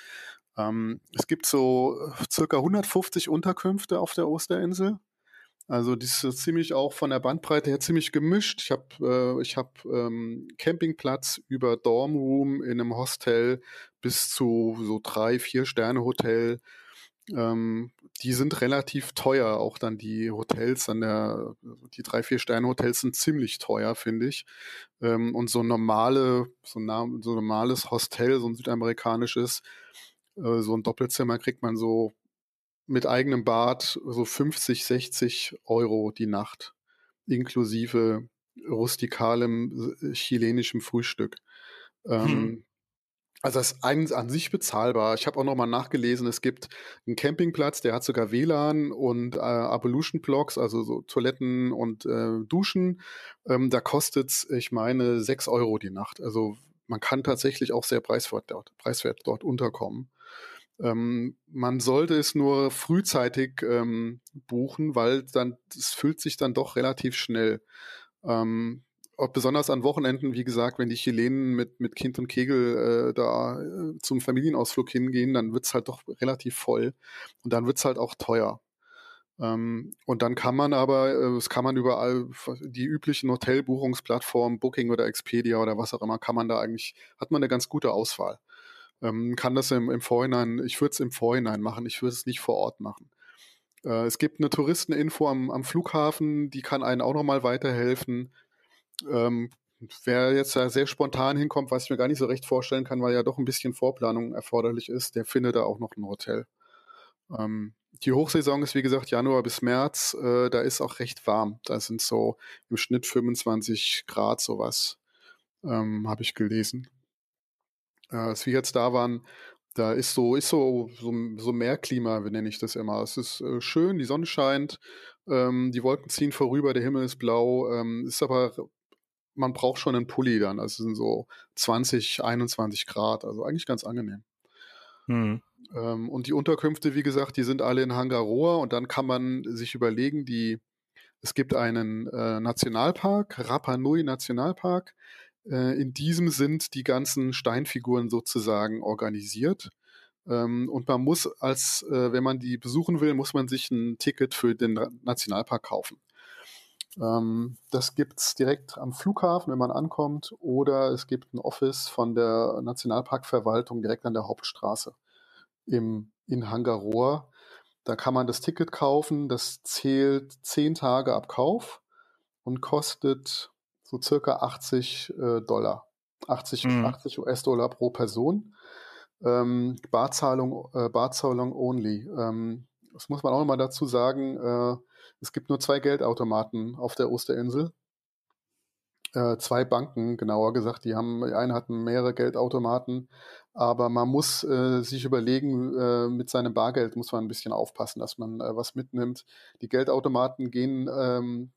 Ähm, es gibt so äh, circa 150 Unterkünfte auf der Osterinsel. Also die ist ziemlich auch von der Bandbreite her ziemlich gemischt. Ich habe äh, hab, ähm, Campingplatz über Dormroom in einem Hostel bis zu so drei, vier Sterne Hotel. Ähm, die sind relativ teuer, auch dann die Hotels an der, die drei, vier Sterne Hotels sind ziemlich teuer, finde ich. Ähm, und so normale, so, ein so normales Hostel, so ein südamerikanisches, äh, so ein Doppelzimmer kriegt man so mit eigenem Bad so 50, 60 Euro die Nacht, inklusive rustikalem äh, chilenischem Frühstück. Ähm, hm. Also das ist an, an sich bezahlbar. Ich habe auch noch mal nachgelesen, es gibt einen Campingplatz, der hat sogar WLAN und äh, Abolution Blocks, also so Toiletten und äh, Duschen. Ähm, da kostet's, ich meine, sechs Euro die Nacht. Also man kann tatsächlich auch sehr preiswert dort, preiswert dort unterkommen. Ähm, man sollte es nur frühzeitig ähm, buchen, weil dann es füllt sich dann doch relativ schnell. Ähm, besonders an Wochenenden, wie gesagt, wenn die Chilenen mit, mit Kind und Kegel äh, da äh, zum Familienausflug hingehen, dann wird's halt doch relativ voll und dann wird's halt auch teuer. Ähm, und dann kann man aber, äh, es kann man überall die üblichen Hotelbuchungsplattformen, Booking oder Expedia oder was auch immer, kann man da eigentlich, hat man eine ganz gute Auswahl. Ähm, kann das im, im Vorhinein, ich würde es im Vorhinein machen, ich würde es nicht vor Ort machen. Äh, es gibt eine Touristeninfo am, am Flughafen, die kann einen auch nochmal weiterhelfen. Ähm, wer jetzt da sehr spontan hinkommt, was ich mir gar nicht so recht vorstellen kann, weil ja doch ein bisschen Vorplanung erforderlich ist, der findet da auch noch ein Hotel. Ähm, die Hochsaison ist wie gesagt Januar bis März. Äh, da ist auch recht warm. Da sind so im Schnitt 25 Grad sowas, ähm, habe ich gelesen. Äh, als wir jetzt da waren, da ist so ist so so, so Meerklima, nenne ich das immer. Es ist äh, schön, die Sonne scheint, ähm, die Wolken ziehen vorüber, der Himmel ist blau. Ähm, ist aber man braucht schon einen Pulli dann. Also es sind so 20, 21 Grad. Also eigentlich ganz angenehm. Mhm. Ähm, und die Unterkünfte, wie gesagt, die sind alle in Hangaroa und dann kann man sich überlegen, die, es gibt einen äh, Nationalpark, Rapa Nui Nationalpark. Äh, in diesem sind die ganzen Steinfiguren sozusagen organisiert. Ähm, und man muss als, äh, wenn man die besuchen will, muss man sich ein Ticket für den Nationalpark kaufen. Ähm, das gibt's direkt am Flughafen, wenn man ankommt, oder es gibt ein Office von der Nationalparkverwaltung direkt an der Hauptstraße im, in Hangaroa. Da kann man das Ticket kaufen, das zählt zehn Tage ab Kauf und kostet so circa 80 äh, Dollar. 80, mhm. 80 US-Dollar pro Person. Ähm, Barzahlung, äh, Barzahlung only. Ähm, das muss man auch nochmal dazu sagen. Äh, es gibt nur zwei Geldautomaten auf der Osterinsel äh, zwei Banken, genauer gesagt, die haben, die eine hatten mehrere Geldautomaten, aber man muss äh, sich überlegen, äh, mit seinem Bargeld muss man ein bisschen aufpassen, dass man äh, was mitnimmt. Die Geldautomaten gehen, ähm,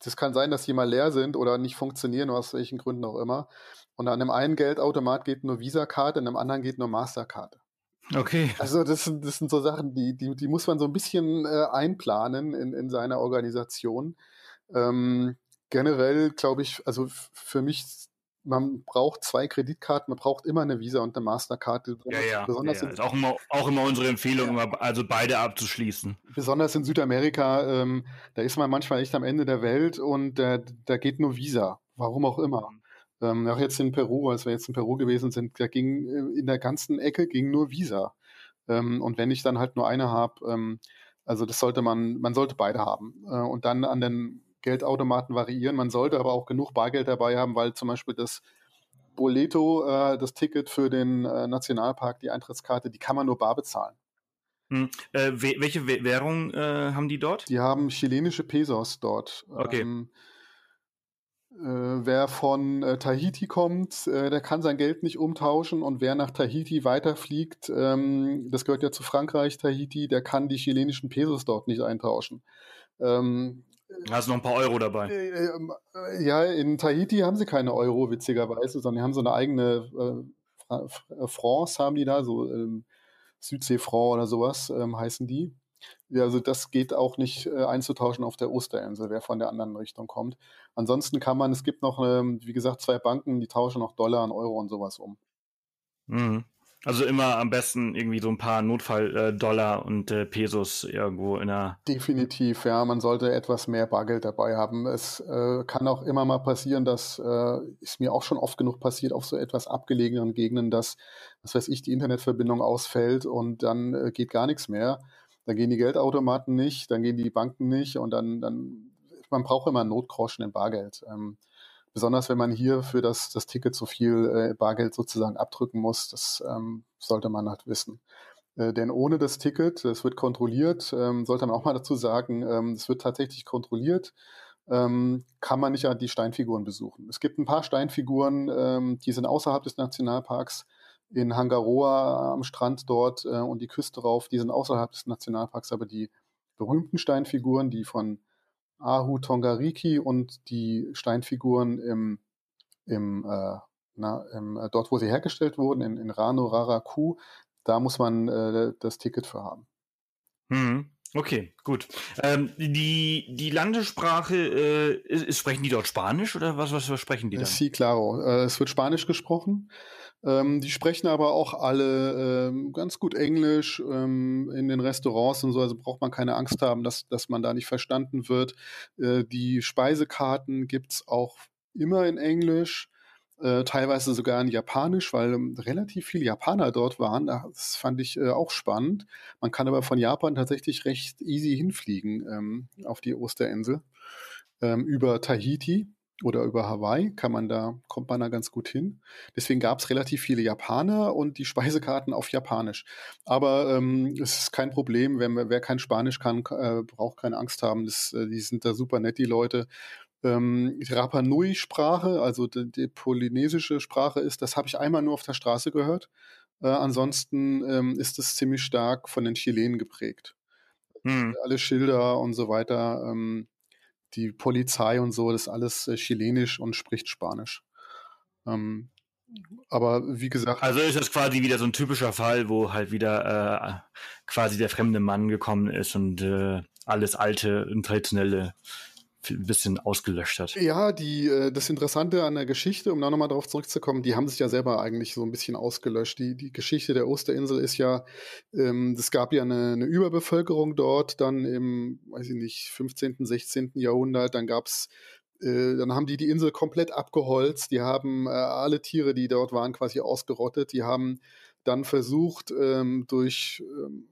das kann sein, dass die mal leer sind oder nicht funktionieren, aus welchen Gründen auch immer. Und an einem einen Geldautomat geht nur Visa-Karte, an einem anderen geht nur Masterkarte. Okay. Also das sind, das sind so Sachen, die, die, die muss man so ein bisschen äh, einplanen in, in seiner Organisation. Ähm, generell glaube ich, also für mich, man braucht zwei Kreditkarten, man braucht immer eine Visa und eine Mastercard. Ja, ja. Besonders ja, ja. Ist auch immer, auch immer unsere Empfehlung, ja. also beide abzuschließen. Besonders in Südamerika, ähm, da ist man manchmal echt am Ende der Welt und äh, da geht nur Visa. Warum auch immer. Ähm, auch jetzt in Peru, als wir jetzt in Peru gewesen sind, da ging äh, in der ganzen Ecke ging nur Visa. Ähm, und wenn ich dann halt nur eine habe, ähm, also das sollte man, man sollte beide haben. Äh, und dann an den Geldautomaten variieren. Man sollte aber auch genug Bargeld dabei haben, weil zum Beispiel das Boleto, äh, das Ticket für den äh, Nationalpark, die Eintrittskarte, die kann man nur bar bezahlen. Hm. Äh, welche Währung äh, haben die dort? Die haben chilenische Pesos dort. Okay. Ähm, äh, wer von äh, Tahiti kommt, der kann sein Geld nicht umtauschen und wer nach Tahiti weiterfliegt, ähm, das gehört ja zu Frankreich, Tahiti, der kann die chilenischen Pesos dort nicht eintauschen. Ähm, Hast noch ein paar Euro dabei? Äh, ähm, äh, ja, in Tahiti haben sie keine Euro, witzigerweise, sondern die haben so eine eigene äh, France haben die da, so ähm, Südsee-Franc oder sowas ähm, heißen die. Ja, also das geht auch nicht äh, einzutauschen auf der Osterinsel, wer von der anderen Richtung kommt. Ansonsten kann man, es gibt noch, ähm, wie gesagt, zwei Banken, die tauschen noch Dollar und Euro und sowas um. Mhm. Also immer am besten irgendwie so ein paar Notfall-Dollar äh, und äh, Pesos irgendwo in der. Definitiv, ja. Man sollte etwas mehr Bargeld dabei haben. Es äh, kann auch immer mal passieren, dass äh, ist mir auch schon oft genug passiert auf so etwas abgelegenen Gegenden, dass, was weiß ich, die Internetverbindung ausfällt und dann äh, geht gar nichts mehr dann gehen die Geldautomaten nicht, dann gehen die Banken nicht und dann, dann man braucht immer Notgroschen in Bargeld. Ähm, besonders wenn man hier für das, das Ticket so viel äh, Bargeld sozusagen abdrücken muss, das ähm, sollte man halt wissen. Äh, denn ohne das Ticket, das wird kontrolliert, ähm, sollte man auch mal dazu sagen, ähm, es wird tatsächlich kontrolliert, ähm, kann man nicht die Steinfiguren besuchen. Es gibt ein paar Steinfiguren, ähm, die sind außerhalb des Nationalparks, in Hangaroa am Strand dort äh, und die Küste rauf, die sind außerhalb des Nationalparks, aber die berühmten Steinfiguren, die von Ahu Tongariki und die Steinfiguren im, im, äh, na, im äh, dort, wo sie hergestellt wurden, in, in Rano Raraku, da muss man äh, das Ticket für haben. Mhm. Okay, gut. Ähm, die, die Landessprache, äh, ist, sprechen die dort Spanisch oder was, was, was sprechen die dann? Sí, claro. Äh, es wird Spanisch gesprochen. Ähm, die sprechen aber auch alle ähm, ganz gut Englisch ähm, in den Restaurants und so, also braucht man keine Angst haben, dass, dass man da nicht verstanden wird. Äh, die Speisekarten gibt's auch immer in Englisch. Äh, teilweise sogar in Japanisch, weil ähm, relativ viele Japaner dort waren. Das fand ich äh, auch spannend. Man kann aber von Japan tatsächlich recht easy hinfliegen ähm, auf die Osterinsel ähm, über Tahiti oder über Hawaii kann man da, kommt man da ganz gut hin. Deswegen gab es relativ viele Japaner und die Speisekarten auf Japanisch. Aber ähm, es ist kein Problem, wenn, wer kein Spanisch kann, äh, braucht keine Angst haben. Das, äh, die sind da super nett, die Leute. Ähm, Rapa Nui-Sprache, also die, die, polynesische Sprache ist, das habe ich einmal nur auf der Straße gehört. Äh, ansonsten ähm, ist es ziemlich stark von den Chilenen geprägt. Hm. Alle Schilder und so weiter. Ähm, die Polizei und so, das ist alles äh, chilenisch und spricht Spanisch. Ähm, aber wie gesagt. Also ist das quasi wieder so ein typischer Fall, wo halt wieder äh, quasi der fremde Mann gekommen ist und äh, alles alte und traditionelle ein bisschen ausgelöscht hat. Ja, die, äh, das Interessante an der Geschichte, um da nochmal drauf zurückzukommen, die haben sich ja selber eigentlich so ein bisschen ausgelöscht. Die, die Geschichte der Osterinsel ist ja, ähm, es gab ja eine, eine Überbevölkerung dort, dann im, weiß ich nicht, 15., 16. Jahrhundert, dann gab's äh, dann haben die die Insel komplett abgeholzt. Die haben äh, alle Tiere, die dort waren, quasi ausgerottet. Die haben dann versucht, ähm, durch ähm, äh,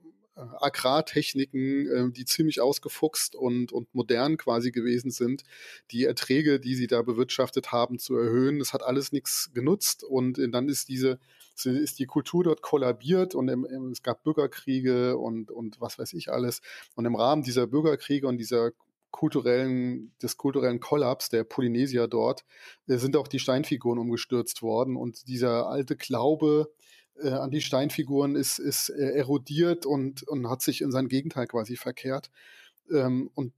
Agrartechniken, äh, die ziemlich ausgefuchst und, und modern quasi gewesen sind, die Erträge, die sie da bewirtschaftet haben, zu erhöhen. Das hat alles nichts genutzt und dann ist diese ist die Kultur dort kollabiert und es gab Bürgerkriege und, und was weiß ich alles. Und im Rahmen dieser Bürgerkriege und dieser kulturellen, des kulturellen Kollaps der Polynesier dort, äh, sind auch die Steinfiguren umgestürzt worden und dieser alte Glaube, äh, an die Steinfiguren ist, ist äh, erodiert und, und hat sich in sein Gegenteil quasi verkehrt. Ähm, und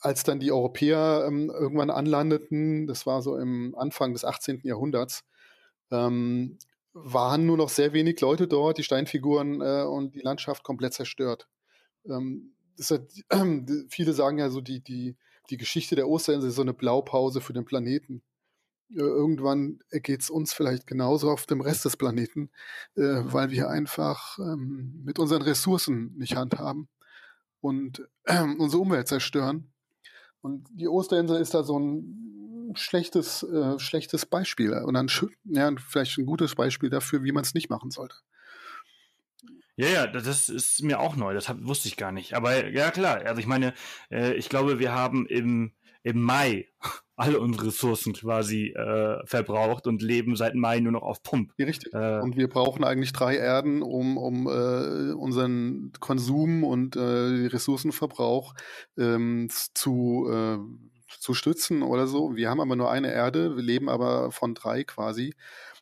als dann die Europäer ähm, irgendwann anlandeten, das war so im Anfang des 18. Jahrhunderts, ähm, waren nur noch sehr wenig Leute dort, die Steinfiguren äh, und die Landschaft komplett zerstört. Ähm, hat, viele sagen ja so, die, die, die Geschichte der Osterinsel ist so eine Blaupause für den Planeten. Äh, irgendwann geht es uns vielleicht genauso auf dem Rest des Planeten, äh, weil wir einfach ähm, mit unseren Ressourcen nicht handhaben und äh, unsere Umwelt zerstören. Und die Osterinsel ist da so ein schlechtes, äh, schlechtes Beispiel und dann ja, vielleicht ein gutes Beispiel dafür, wie man es nicht machen sollte. Ja, ja, das ist mir auch neu, das hab, wusste ich gar nicht. Aber ja, klar, also ich meine, äh, ich glaube, wir haben im, im Mai alle unsere Ressourcen quasi äh, verbraucht und leben seit Mai nur noch auf Pump. Richtig. Äh, und wir brauchen eigentlich drei Erden, um, um äh, unseren Konsum und äh, Ressourcenverbrauch ähm, zu, äh, zu stützen oder so. Wir haben aber nur eine Erde, wir leben aber von drei quasi.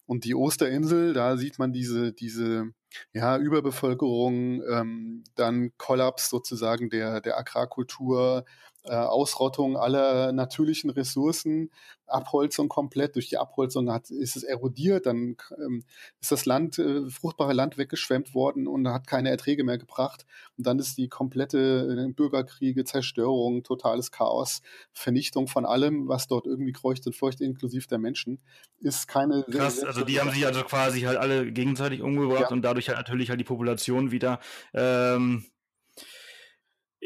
Und die Osterinsel, da sieht man diese, diese ja, Überbevölkerung, ähm, dann Kollaps sozusagen der, der Agrarkultur, äh, Ausrottung aller natürlichen Ressourcen, Abholzung komplett. Durch die Abholzung hat, ist es erodiert, dann ähm, ist das Land, äh, fruchtbare Land weggeschwemmt worden und hat keine Erträge mehr gebracht. Und dann ist die komplette äh, Bürgerkriege, Zerstörung, totales Chaos, Vernichtung von allem, was dort irgendwie kreucht und feucht, inklusive der Menschen, ist keine. Krass, also die haben sich also quasi halt alle gegenseitig umgebracht ja. und dadurch halt natürlich halt die Population wieder ähm,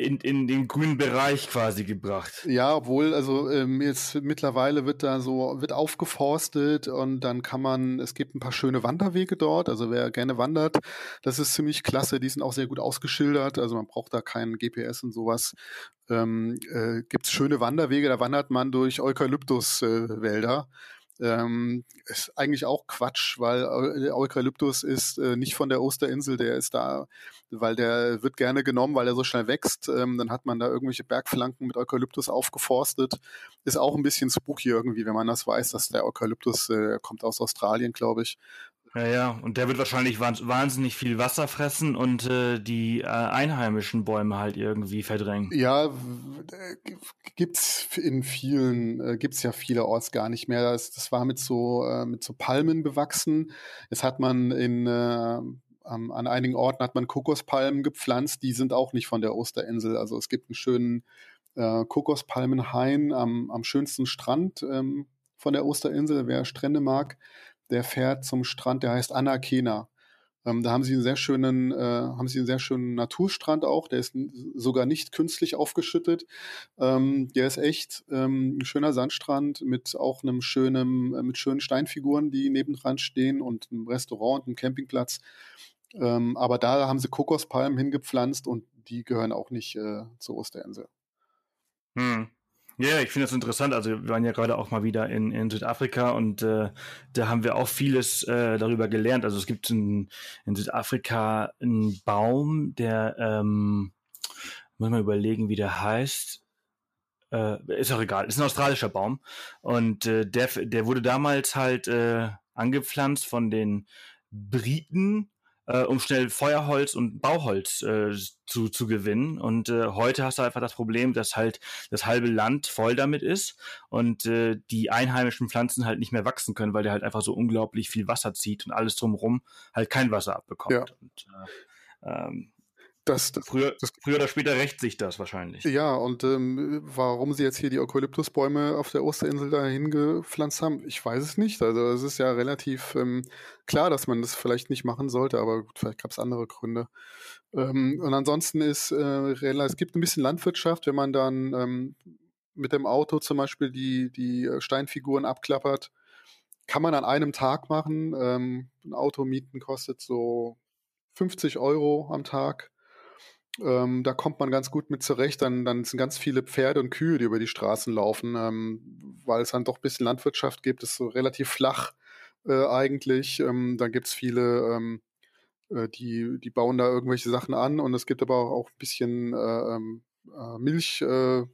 in, in den grünen Bereich quasi gebracht. Ja, obwohl, also ähm, jetzt mittlerweile wird da so, wird aufgeforstet und dann kann man, es gibt ein paar schöne Wanderwege dort, also wer gerne wandert, das ist ziemlich klasse, die sind auch sehr gut ausgeschildert, also man braucht da keinen GPS und sowas. Ähm, äh, gibt es schöne Wanderwege, da wandert man durch Eukalyptuswälder. Äh, ähm, ist eigentlich auch Quatsch, weil Eukalyptus ist äh, nicht von der Osterinsel, der ist da, weil der wird gerne genommen, weil er so schnell wächst. Ähm, dann hat man da irgendwelche Bergflanken mit Eukalyptus aufgeforstet. Ist auch ein bisschen spooky irgendwie, wenn man das weiß, dass der Eukalyptus äh, kommt aus Australien, glaube ich. Ja, ja, und der wird wahrscheinlich wahnsinnig viel Wasser fressen und äh, die äh, einheimischen Bäume halt irgendwie verdrängen. Ja, gibt's in vielen, äh, gibt's ja vielerorts gar nicht mehr. Das, das war mit so, äh, mit so Palmen bewachsen. Jetzt hat man in, äh, an, einigen Orten hat man Kokospalmen gepflanzt, die sind auch nicht von der Osterinsel. Also es gibt einen schönen äh, Kokospalmenhain am, am schönsten Strand ähm, von der Osterinsel, wer Strände mag der fährt zum Strand, der heißt Anakena. Ähm, da haben sie einen sehr schönen, äh, haben sie einen sehr schönen Naturstrand auch. Der ist sogar nicht künstlich aufgeschüttet. Ähm, der ist echt ähm, ein schöner Sandstrand mit auch einem schönen, äh, mit schönen Steinfiguren, die nebendran stehen und einem Restaurant und einem Campingplatz. Ähm, aber da haben sie Kokospalmen hingepflanzt und die gehören auch nicht äh, zur Osterinsel. Hm. Ja, ich finde das interessant. Also wir waren ja gerade auch mal wieder in, in Südafrika und äh, da haben wir auch vieles äh, darüber gelernt. Also es gibt in, in Südafrika einen Baum, der ähm, muss man überlegen, wie der heißt. Äh, ist auch egal, ist ein australischer Baum. Und äh, der, der wurde damals halt äh, angepflanzt von den Briten äh, um schnell Feuerholz und Bauholz äh, zu, zu gewinnen. Und äh, heute hast du einfach das Problem, dass halt das halbe Land voll damit ist und äh, die einheimischen Pflanzen halt nicht mehr wachsen können, weil der halt einfach so unglaublich viel Wasser zieht und alles drumherum halt kein Wasser abbekommt. Ja. Und, äh, ähm, das, das, früher, das, früher oder später rächt sich das wahrscheinlich. Ja, und ähm, warum sie jetzt hier die Eukalyptusbäume auf der Osterinsel da hingepflanzt haben, ich weiß es nicht. Also es ist ja relativ ähm, klar, dass man das vielleicht nicht machen sollte, aber gut, vielleicht gab es andere Gründe. Ähm, und ansonsten ist äh, es gibt ein bisschen Landwirtschaft, wenn man dann ähm, mit dem Auto zum Beispiel die, die Steinfiguren abklappert, kann man an einem Tag machen. Ähm, ein Auto mieten kostet so 50 Euro am Tag. Ähm, da kommt man ganz gut mit zurecht. Dann, dann sind ganz viele Pferde und Kühe, die über die Straßen laufen, ähm, weil es dann doch ein bisschen Landwirtschaft gibt. Es ist so relativ flach äh, eigentlich. Ähm, dann gibt es viele, ähm, äh, die, die bauen da irgendwelche Sachen an und es gibt aber auch ein bisschen äh, ähm, äh Milch, äh,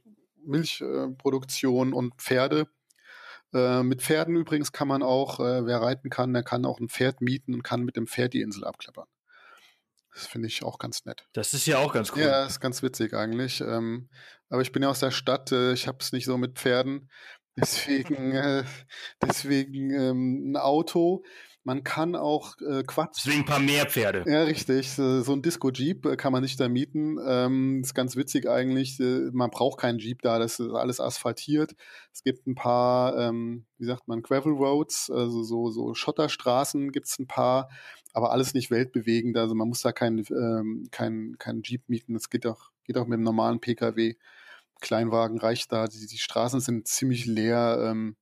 Milchproduktion und Pferde. Äh, mit Pferden übrigens kann man auch, wer reiten kann, der kann auch ein Pferd mieten und kann mit dem Pferd die Insel abklappern. Das finde ich auch ganz nett. Das ist ja auch ganz cool. Ja, ist ganz witzig eigentlich. Ähm, aber ich bin ja aus der Stadt, äh, ich habe es nicht so mit Pferden. Deswegen, äh, deswegen ähm, ein Auto. Man kann auch äh, Quatsch. Deswegen ein paar mehr Pferde. Ja, richtig. So ein Disco-Jeep äh, kann man sich da mieten. Ähm, ist ganz witzig eigentlich. Äh, man braucht keinen Jeep da, das ist alles asphaltiert. Es gibt ein paar, ähm, wie sagt man, Gravel Roads, also so, so Schotterstraßen gibt's ein paar, aber alles nicht weltbewegend. Also man muss da keinen ähm, kein, kein Jeep mieten. Das geht auch, geht auch mit einem normalen Pkw. Kleinwagen reicht da. Die, die Straßen sind ziemlich leer. Ähm,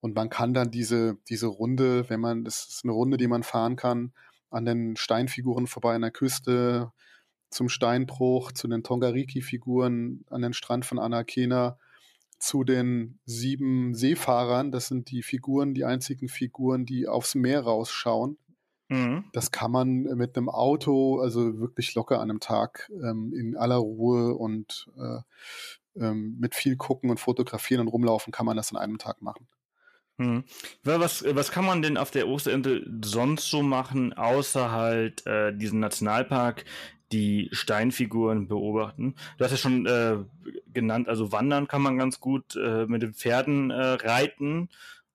und man kann dann diese, diese Runde, wenn man, das ist eine Runde, die man fahren kann, an den Steinfiguren vorbei an der Küste, zum Steinbruch, zu den Tongariki-Figuren an den Strand von Anakena, zu den sieben Seefahrern. Das sind die Figuren, die einzigen Figuren, die aufs Meer rausschauen. Mhm. Das kann man mit einem Auto, also wirklich locker an einem Tag, ähm, in aller Ruhe und äh, ähm, mit viel gucken und fotografieren und rumlaufen, kann man das an einem Tag machen. Hm. Was, was kann man denn auf der Osterinsel sonst so machen, außer halt äh, diesen Nationalpark, die Steinfiguren beobachten? Du hast ja schon äh, genannt, also wandern kann man ganz gut, äh, mit den Pferden äh, reiten.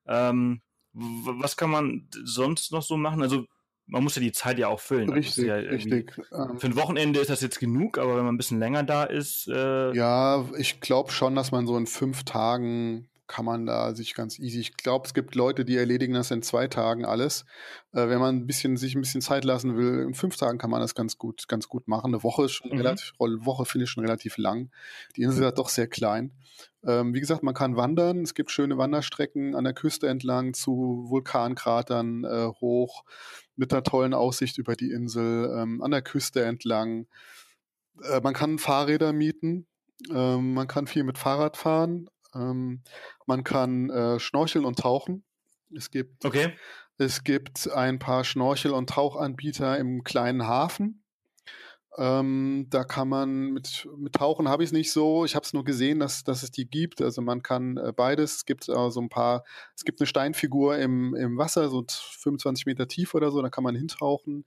Ähm, was kann man sonst noch so machen? Also man muss ja die Zeit ja auch füllen. Richtig, ja richtig. Ähm, für ein Wochenende ist das jetzt genug, aber wenn man ein bisschen länger da ist. Äh ja, ich glaube schon, dass man so in fünf Tagen kann man da sich ganz easy. Ich glaube, es gibt Leute, die erledigen das in zwei Tagen alles. Äh, wenn man ein bisschen sich ein bisschen Zeit lassen will, in fünf Tagen kann man das ganz gut, ganz gut machen. Eine Woche ist schon mhm. relativ, Woche finde ich schon relativ lang. Die Insel ist doch sehr klein. Ähm, wie gesagt, man kann wandern. Es gibt schöne Wanderstrecken an der Küste entlang zu Vulkankratern äh, hoch mit einer tollen Aussicht über die Insel, ähm, an der Küste entlang. Äh, man kann Fahrräder mieten. Ähm, man kann viel mit Fahrrad fahren. Ähm, man kann äh, schnorcheln und tauchen. Es gibt, okay. es gibt ein paar Schnorchel- und Tauchanbieter im kleinen Hafen. Ähm, da kann man mit, mit Tauchen habe ich es nicht so. Ich habe es nur gesehen, dass, dass es die gibt. Also man kann äh, beides. Es gibt äh, so ein paar, es gibt eine Steinfigur im, im Wasser, so 25 Meter tief oder so, da kann man hintauchen.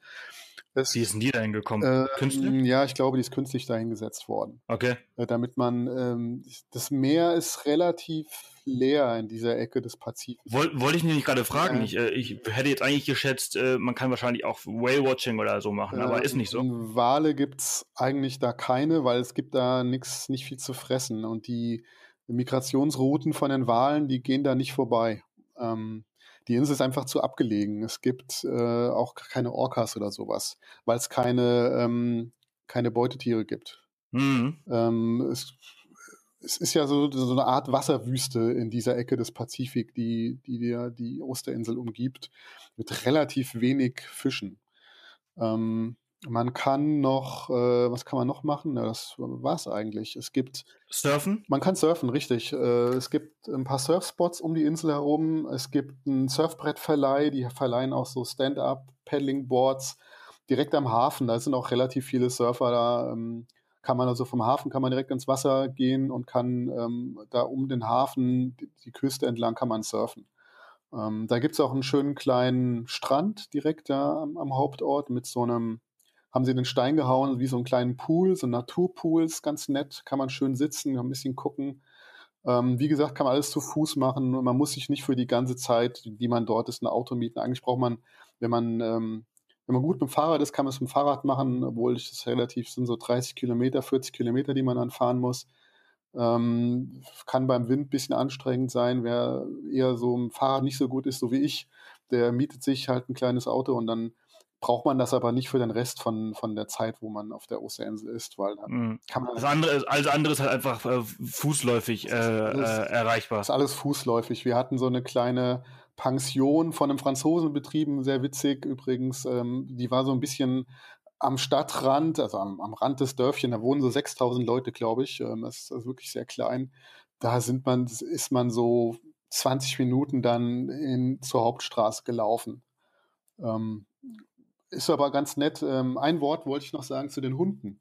Das, Wie ist denn die da hingekommen? Äh, künstlich? Ja, ich glaube, die ist künstlich dahingesetzt worden. Okay. Äh, damit man, ähm, das Meer ist relativ leer in dieser Ecke des Pazifiks. Woll, wollte ich nämlich gerade fragen. Ja. Ich, äh, ich hätte jetzt eigentlich geschätzt, äh, man kann wahrscheinlich auch Whale-Watching oder so machen, aber ist nicht so. Wale gibt's eigentlich da keine, weil es gibt da nichts, nicht viel zu fressen und die Migrationsrouten von den Walen, die gehen da nicht vorbei. Ähm, die Insel ist einfach zu abgelegen. Es gibt äh, auch keine Orcas oder sowas, weil es keine, ähm, keine Beutetiere gibt. Mhm. Ähm, es, es, ist ja so, so eine Art Wasserwüste in dieser Ecke des Pazifik, die die, die, die Osterinsel umgibt, mit relativ wenig Fischen. Ähm, man kann noch, äh, was kann man noch machen? Ja, das war's eigentlich. Es gibt Surfen. Man kann surfen, richtig. Äh, es gibt ein paar Surfspots um die Insel herum. Es gibt einen Surfbrettverleih, die verleihen auch so Stand-up Paddling Boards direkt am Hafen. Da sind auch relativ viele Surfer da. Ähm, kann man also vom Hafen kann man direkt ins Wasser gehen und kann ähm, da um den Hafen die, die Küste entlang kann man surfen. Ähm, da gibt's auch einen schönen kleinen Strand direkt da am, am Hauptort mit so einem haben sie den Stein gehauen, wie so einen kleinen Pool, so ein Naturpool, ist ganz nett, kann man schön sitzen, ein bisschen gucken. Ähm, wie gesagt, kann man alles zu Fuß machen. Man muss sich nicht für die ganze Zeit, die man dort ist, ein Auto mieten. Eigentlich braucht man, wenn man, ähm, wenn man gut mit dem Fahrrad ist, kann man es mit dem Fahrrad machen, obwohl es relativ sind so 30 Kilometer, 40 Kilometer, die man dann fahren muss. Ähm, kann beim Wind bisschen anstrengend sein. Wer eher so im Fahrrad nicht so gut ist, so wie ich, der mietet sich halt ein kleines Auto und dann braucht man das aber nicht für den Rest von, von der Zeit, wo man auf der Osterinsel ist, weil dann mhm. kann man. Das andere, alles andere ist halt einfach äh, fußläufig äh, alles, äh, erreichbar. Das ist alles fußläufig. Wir hatten so eine kleine Pension von einem Franzosen betrieben, sehr witzig übrigens. Ähm, die war so ein bisschen am Stadtrand, also am, am Rand des Dörfchen, da wohnen so 6000 Leute, glaube ich. Ähm, das ist also wirklich sehr klein. Da sind man, ist man so 20 Minuten dann in, zur Hauptstraße gelaufen. Ähm, ist aber ganz nett. Ähm, ein Wort wollte ich noch sagen zu den Hunden.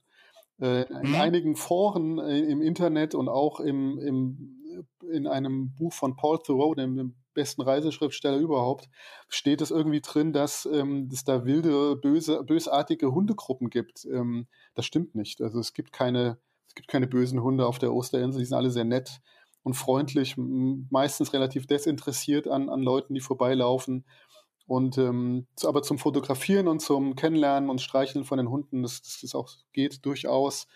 Äh, in mhm. einigen Foren äh, im Internet und auch im, im, in einem Buch von Paul Thoreau, dem besten Reiseschriftsteller überhaupt, steht es irgendwie drin, dass ähm, es da wilde, böse, bösartige Hundegruppen gibt. Ähm, das stimmt nicht. Also es gibt keine, es gibt keine bösen Hunde auf der Osterinsel. Die sind alle sehr nett und freundlich, meistens relativ desinteressiert an, an Leuten, die vorbeilaufen Und ähm, aber zum Fotografieren und zum Kennenlernen und Streicheln von den Hunden, das, das, das auch geht durchaus.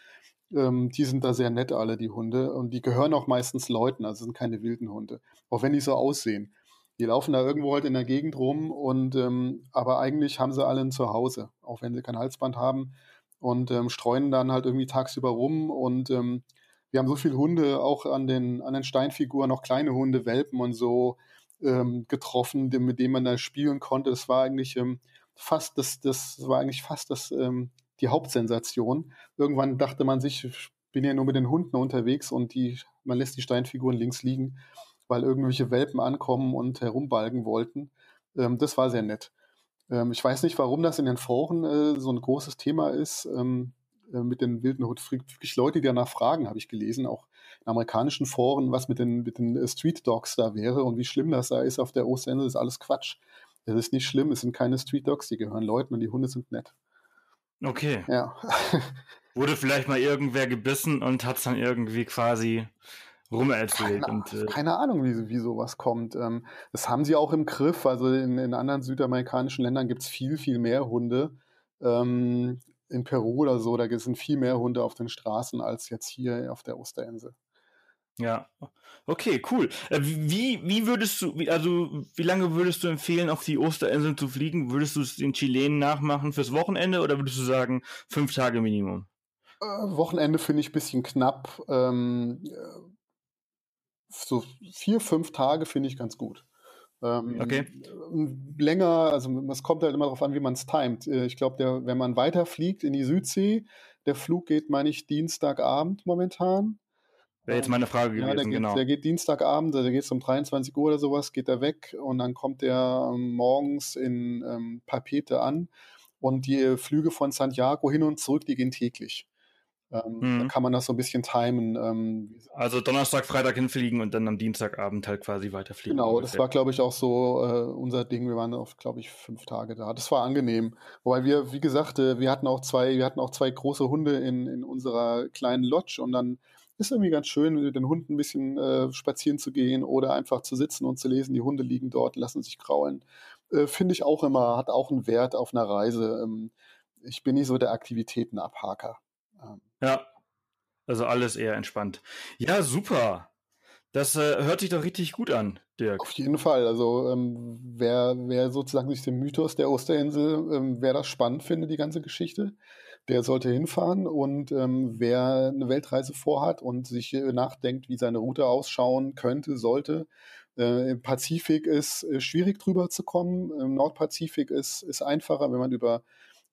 Ähm, die sind da sehr nett, alle, die Hunde. Und die gehören auch meistens Leuten, also sind keine wilden Hunde. Auch wenn die so aussehen. Die laufen da irgendwo halt in der Gegend rum und ähm, aber eigentlich haben sie alle ein Zuhause, auch wenn sie kein Halsband haben und ähm, streuen dann halt irgendwie tagsüber rum und ähm, wir haben so viele Hunde auch an den, an den Steinfiguren, auch kleine Hunde, Welpen und so ähm, getroffen, mit denen man da spielen konnte. Das war eigentlich ähm, fast das, das war eigentlich fast das, ähm, die Hauptsensation. Irgendwann dachte man sich, ich bin ja nur mit den Hunden unterwegs und die, man lässt die Steinfiguren links liegen, weil irgendwelche Welpen ankommen und herumbalgen wollten. Ähm, das war sehr nett. Ähm, ich weiß nicht, warum das in den Foren äh, so ein großes Thema ist. Ähm, äh, mit den wilden Hunden. Wirklich Leute, die danach fragen, habe ich gelesen, auch amerikanischen Foren, was mit den, mit den äh, Street Dogs da wäre und wie schlimm das da ist auf der Ostende, ist alles Quatsch. Das ist nicht schlimm, es sind keine Street Dogs, die gehören Leuten und die Hunde sind nett. Okay. Ja. Wurde vielleicht mal irgendwer gebissen und hat es dann irgendwie quasi rumerzählt. Keine, und, äh keine Ahnung, wie, wie sowas kommt. Ähm, das haben sie auch im Griff. Also in, in anderen südamerikanischen Ländern gibt es viel, viel mehr Hunde. Ähm, in Peru oder so, da sind viel mehr Hunde auf den Straßen als jetzt hier auf der Osterinsel. Ja, okay, cool. Äh, wie, wie würdest du, also wie lange würdest du empfehlen, auf die Osterinsel zu fliegen? Würdest du es den Chilenen nachmachen fürs Wochenende oder würdest du sagen, fünf Tage Minimum? Äh, Wochenende finde ich ein bisschen knapp. Ähm, äh, so vier, fünf Tage finde ich ganz gut. Ähm, okay. Länger, also es kommt halt immer darauf an, wie man es timet. Äh, ich glaube, wenn man weiterfliegt in die Südsee, der Flug geht, meine ich, Dienstagabend momentan. Wäre jetzt meine Frage gewesen, ja, der geht, genau. Der geht Dienstagabend, der geht um 23 Uhr oder sowas, geht er weg und dann kommt er ähm, morgens in ähm, Papete an und die Flüge von Santiago hin und zurück, die gehen täglich. Ähm, mhm. Da kann man das so ein bisschen timen. Ähm, also Donnerstag, Freitag hinfliegen und dann am Dienstagabend halt quasi weiterfliegen. Genau, ungefähr. das war, glaube ich, auch so äh, unser Ding. Wir waren auf, glaube ich, fünf Tage da. Das war angenehm. Wobei wir, wie gesagt, äh, wir hatten auch zwei, wir hatten auch zwei große Hunde in, in unserer kleinen Lodge und dann ist irgendwie ganz schön, mit den Hunden ein bisschen äh, spazieren zu gehen oder einfach zu sitzen und zu lesen. Die Hunde liegen dort, lassen sich kraulen. Äh, Finde ich auch immer, hat auch einen Wert auf einer Reise. Ähm, ich bin nicht so der Aktivitätenabhaker. Ähm, ja, also alles eher entspannt. Ja, super. Das äh, hört sich doch richtig gut an, Dirk. Auf jeden Fall. Also ähm, wer, wer sozusagen sich den Mythos der Osterinsel, ähm, wer das spannend findet, die ganze Geschichte, der sollte hinfahren. Und ähm, wer eine Weltreise vorhat und sich nachdenkt, wie seine Route ausschauen könnte, sollte, äh, Im Pazifik ist äh, schwierig drüber zu kommen. Im Nordpazifik ist, ist einfacher, wenn man über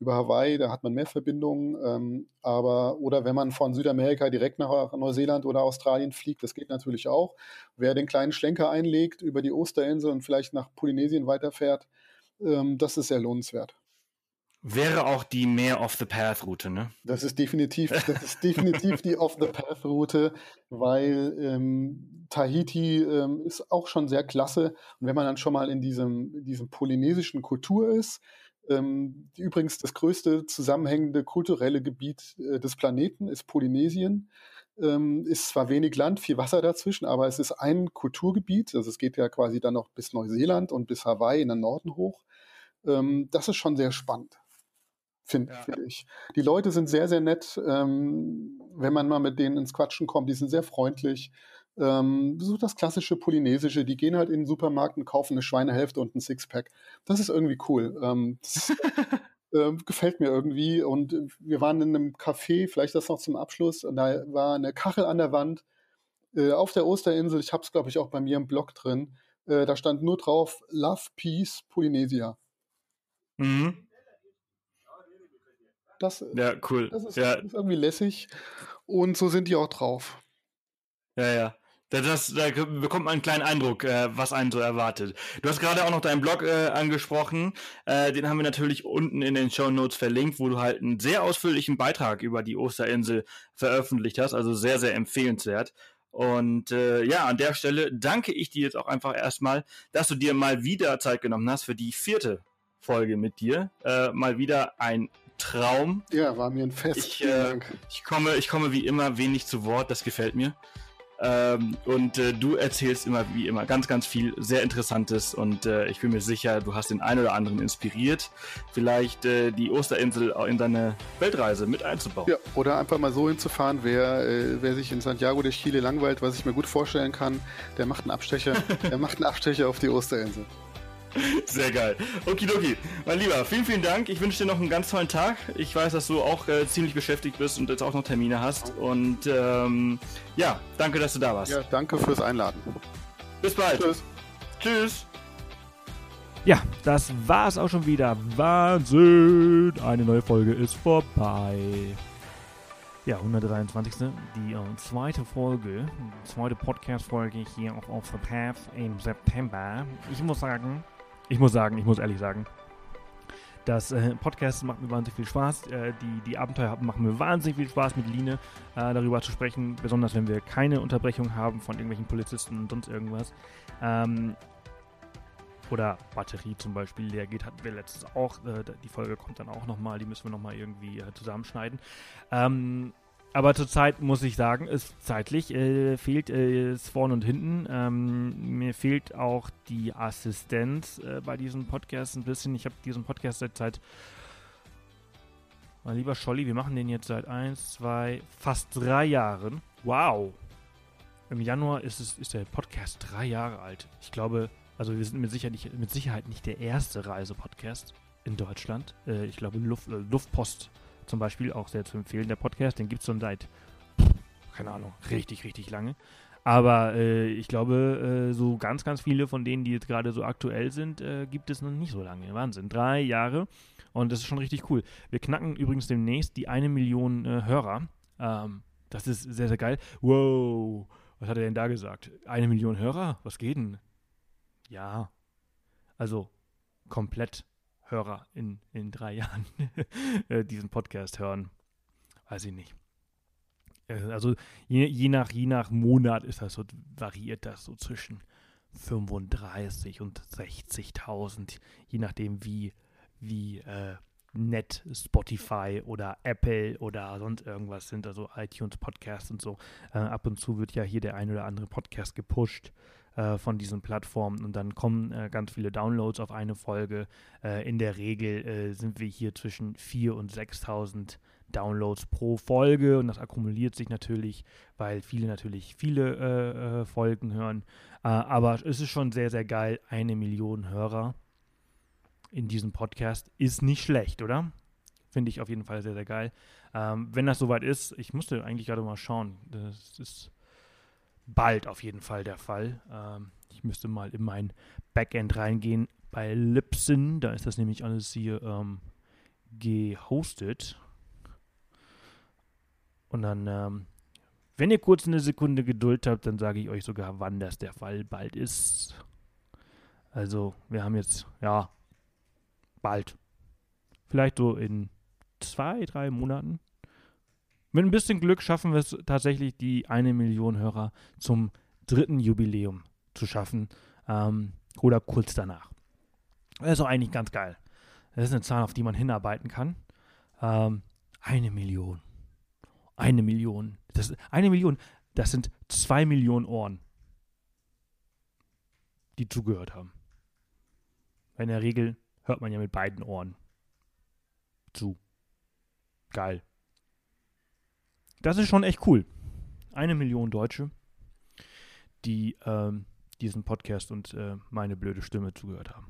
über Hawaii, da hat man mehr Verbindungen. Ähm, aber, oder wenn man von Südamerika direkt nach Neuseeland oder Australien fliegt, das geht natürlich auch. Wer den kleinen Schlenker einlegt über die Osterinsel und vielleicht nach Polynesien weiterfährt, ähm, das ist sehr lohnenswert. Wäre auch die mehr Off-the-Path-Route, ne? Das ist definitiv, das ist definitiv die Off-the-Path-Route, weil ähm, Tahiti ähm, ist auch schon sehr klasse. Und wenn man dann schon mal in diesem, diesem polynesischen Kultur ist, ähm, übrigens das größte zusammenhängende kulturelle Gebiet äh, des Planeten ist Polynesien. Ähm, ist zwar wenig Land, viel Wasser dazwischen, aber es ist ein Kulturgebiet. Also es geht ja quasi dann noch bis Neuseeland und bis Hawaii in den Norden hoch. Ähm, das ist schon sehr spannend, finde ja. find ich. Die Leute sind sehr, sehr nett. Ähm, wenn man mal mit denen ins Quatschen kommt, die sind sehr freundlich. Ähm, so das klassische Polynesische, die gehen halt in den Supermarkt und kaufen eine Schweinehälfte und ein Sixpack. Das ist irgendwie cool. Ähm, das, äh, gefällt mir irgendwie. Und wir waren in einem Café, vielleicht das noch zum Abschluss, und da war eine Kachel an der Wand äh, auf der Osterinsel. Ich habe es, glaube ich, auch bei mir im Blog drin. Äh, da stand nur drauf Love, Peace, Polynesia. Mhm. Das, ja, cool. Das ist, ja. das ist irgendwie lässig. Und so sind die auch drauf. Ja, ja. Das, da bekommt man einen kleinen Eindruck, äh, was einen so erwartet. Du hast gerade auch noch deinen Blog äh, angesprochen. Äh, den haben wir natürlich unten in den Show Notes verlinkt, wo du halt einen sehr ausführlichen Beitrag über die Osterinsel veröffentlicht hast. Also sehr, sehr empfehlenswert. Und äh, ja, an der Stelle danke ich dir jetzt auch einfach erstmal, dass du dir mal wieder Zeit genommen hast für die vierte Folge mit dir. Äh, mal wieder ein Traum. Ja, war mir ein Fest. Ich, äh, ich, komme, ich komme wie immer wenig zu Wort, das gefällt mir. Ähm, und äh, du erzählst immer wie immer ganz, ganz viel sehr Interessantes und äh, ich bin mir sicher, du hast den einen oder anderen inspiriert, vielleicht äh, die Osterinsel in deine Weltreise mit einzubauen. Ja, oder einfach mal so hinzufahren, wer, äh, wer sich in Santiago de Chile langweilt, was ich mir gut vorstellen kann, der macht einen Abstecher, der macht einen Abstecher auf die Osterinsel. Sehr geil. Okidoki. Mein Lieber, vielen, vielen Dank. Ich wünsche dir noch einen ganz tollen Tag. Ich weiß, dass du auch äh, ziemlich beschäftigt bist und jetzt auch noch Termine hast. Und ähm, ja, danke, dass du da warst. Ja, danke fürs Einladen. Bis bald. Tschüss. Tschüss. Ja, das war's auch schon wieder. Wahnsinn! Eine neue Folge ist vorbei. Ja, 123. Die äh, zweite Folge, die zweite Podcast-Folge hier auf Off the Path im September. Ich muss sagen, ich muss sagen, ich muss ehrlich sagen, das äh, Podcast macht mir wahnsinnig viel Spaß. Äh, die, die Abenteuer machen mir wahnsinnig viel Spaß, mit Line äh, darüber zu sprechen. Besonders wenn wir keine Unterbrechung haben von irgendwelchen Polizisten und sonst irgendwas. Ähm, oder Batterie zum Beispiel leer geht, hatten wir letztens auch. Äh, die Folge kommt dann auch nochmal. Die müssen wir nochmal irgendwie äh, zusammenschneiden. Ähm, aber zurzeit muss ich sagen, ist zeitlich äh, fehlt äh, es vorne und hinten. Ähm, mir fehlt auch die Assistenz äh, bei diesem Podcast ein bisschen. Ich habe diesen Podcast seit, seit mein lieber Scholli, wir machen den jetzt seit 1, 2, fast drei Jahren. Wow! Im Januar ist, es, ist der Podcast drei Jahre alt. Ich glaube, also wir sind mit Sicherheit nicht, mit Sicherheit nicht der erste Reisepodcast in Deutschland. Äh, ich glaube, Luft, äh, Luftpost zum Beispiel auch sehr zu empfehlen. Der Podcast, den gibt es schon seit, keine Ahnung, richtig, richtig lange. Aber äh, ich glaube, äh, so ganz, ganz viele von denen, die jetzt gerade so aktuell sind, äh, gibt es noch nicht so lange. Wahnsinn. Drei Jahre. Und das ist schon richtig cool. Wir knacken übrigens demnächst die eine Million äh, Hörer. Ähm, das ist sehr, sehr geil. Wow. Was hat er denn da gesagt? Eine Million Hörer? Was geht denn? Ja. Also komplett Hörer in, in drei Jahren äh, diesen Podcast hören. Weiß ich nicht. Äh, also je, je, nach, je nach Monat ist das so, variiert das so zwischen 35 und 60.000, je nachdem wie, wie äh, nett Spotify oder Apple oder sonst irgendwas sind, also iTunes Podcasts und so. Äh, ab und zu wird ja hier der ein oder andere Podcast gepusht äh, von diesen Plattformen und dann kommen äh, ganz viele Downloads auf eine Folge. Äh, in der Regel äh, sind wir hier zwischen 4.000 und 6.000 Downloads pro Folge und das akkumuliert sich natürlich, weil viele natürlich viele äh, äh, Folgen hören. aber es ist schon sehr, sehr geil. Eine Million Hörer in diesem Podcast ist nicht schlecht, oder? Finde ich auf jeden Fall sehr, sehr geil. Ähm, wenn das soweit ist, ich musste eigentlich gerade mal schauen. Das ist bald auf jeden Fall der Fall. Ähm, ich müsste mal in mein Backend reingehen bei Lipsin. Da ist das nämlich alles hier ähm, gehostet. Und dann, ähm, wenn ihr kurz eine Sekunde Geduld habt, dann sage ich euch sogar, wann das der Fall bald ist. Also, wir haben jetzt, ja, bald. Vielleicht so in zwei, drei Monaten. Mit ein bisschen Glück schaffen wir es tatsächlich, die eine Million Hörer zum dritten Jubiläum zu schaffen. Ähm, oder kurz danach. Das ist auch eigentlich ganz geil. Das ist eine Zahl, auf die man hinarbeiten kann. Ähm, eine Million. Eine Million. Das, eine Million, das sind zwei Millionen Ohren, die zugehört haben. In der Regel hört man ja mit beiden Ohren zu. Geil. Das ist schon echt cool. Eine Million Deutsche, die ähm, diesen Podcast und äh, meine blöde Stimme zugehört haben.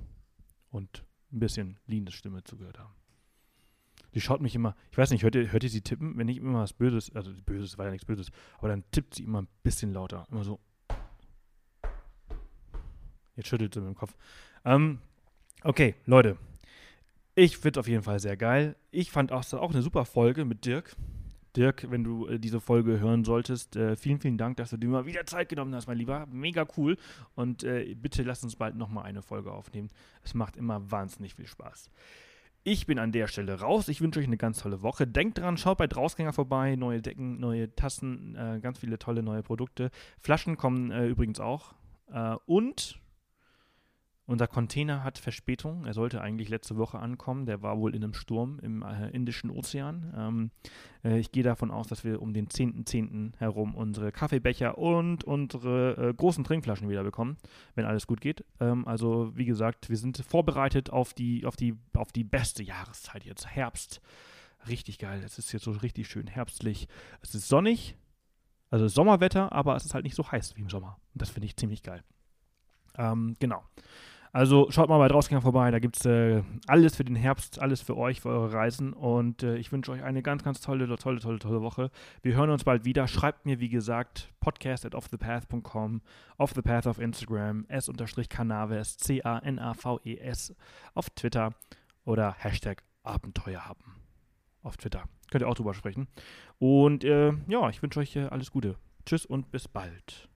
Und ein bisschen Lines Stimme zugehört haben. Die schaut mich immer, ich weiß nicht, hört ihr, hört ihr sie tippen? Wenn ich immer was Böses, also Böses war ja nichts Böses, aber dann tippt sie immer ein bisschen lauter. Immer so. Jetzt schüttelt sie mit dem Kopf. Ähm, okay, Leute. Ich finde auf jeden Fall sehr geil. Ich fand auch, auch eine super Folge mit Dirk. Dirk, wenn du äh, diese Folge hören solltest, äh, vielen, vielen Dank, dass du dir mal wieder Zeit genommen hast, mein Lieber. Mega cool. Und äh, bitte lass uns bald nochmal eine Folge aufnehmen. Es macht immer wahnsinnig viel Spaß. Ich bin an der Stelle raus. Ich wünsche euch eine ganz tolle Woche. Denkt dran, schaut bei Drausgänger vorbei. Neue Decken, neue Tassen, äh, ganz viele tolle neue Produkte. Flaschen kommen äh, übrigens auch. Äh, und Unser Container hat Verspätung. Er sollte eigentlich letzte Woche ankommen. Der war wohl in einem Sturm im äh, Indischen Ozean. Ähm, äh, ich gehe davon aus, dass wir um den 10.10. .10. herum unsere Kaffeebecher und unsere äh, großen Trinkflaschen wieder bekommen, wenn alles gut geht. Ähm, also wie gesagt, wir sind vorbereitet auf die, auf die, auf die beste Jahreszeit jetzt. Herbst. Richtig geil. Es ist jetzt so richtig schön herbstlich. Es ist sonnig. Also Sommerwetter, aber es ist halt nicht so heiß wie im Sommer. Und das finde ich ziemlich geil. Ähm, genau. Also schaut mal bei Drausgänger vorbei, da gibt es äh, alles für den Herbst, alles für euch, für eure Reisen und äh, ich wünsche euch eine ganz, ganz tolle, tolle, tolle, tolle Woche. Wir hören uns bald wieder. Schreibt mir, wie gesagt, podcast at offthepath.com, offthepath auf Instagram, s-canaves, C-A-N-A-V-E-S auf Twitter oder Hashtag Abenteuer haben auf Twitter. Könnt ihr auch drüber sprechen. Und äh, ja, ich wünsche euch äh, alles Gute. Tschüss und bis bald.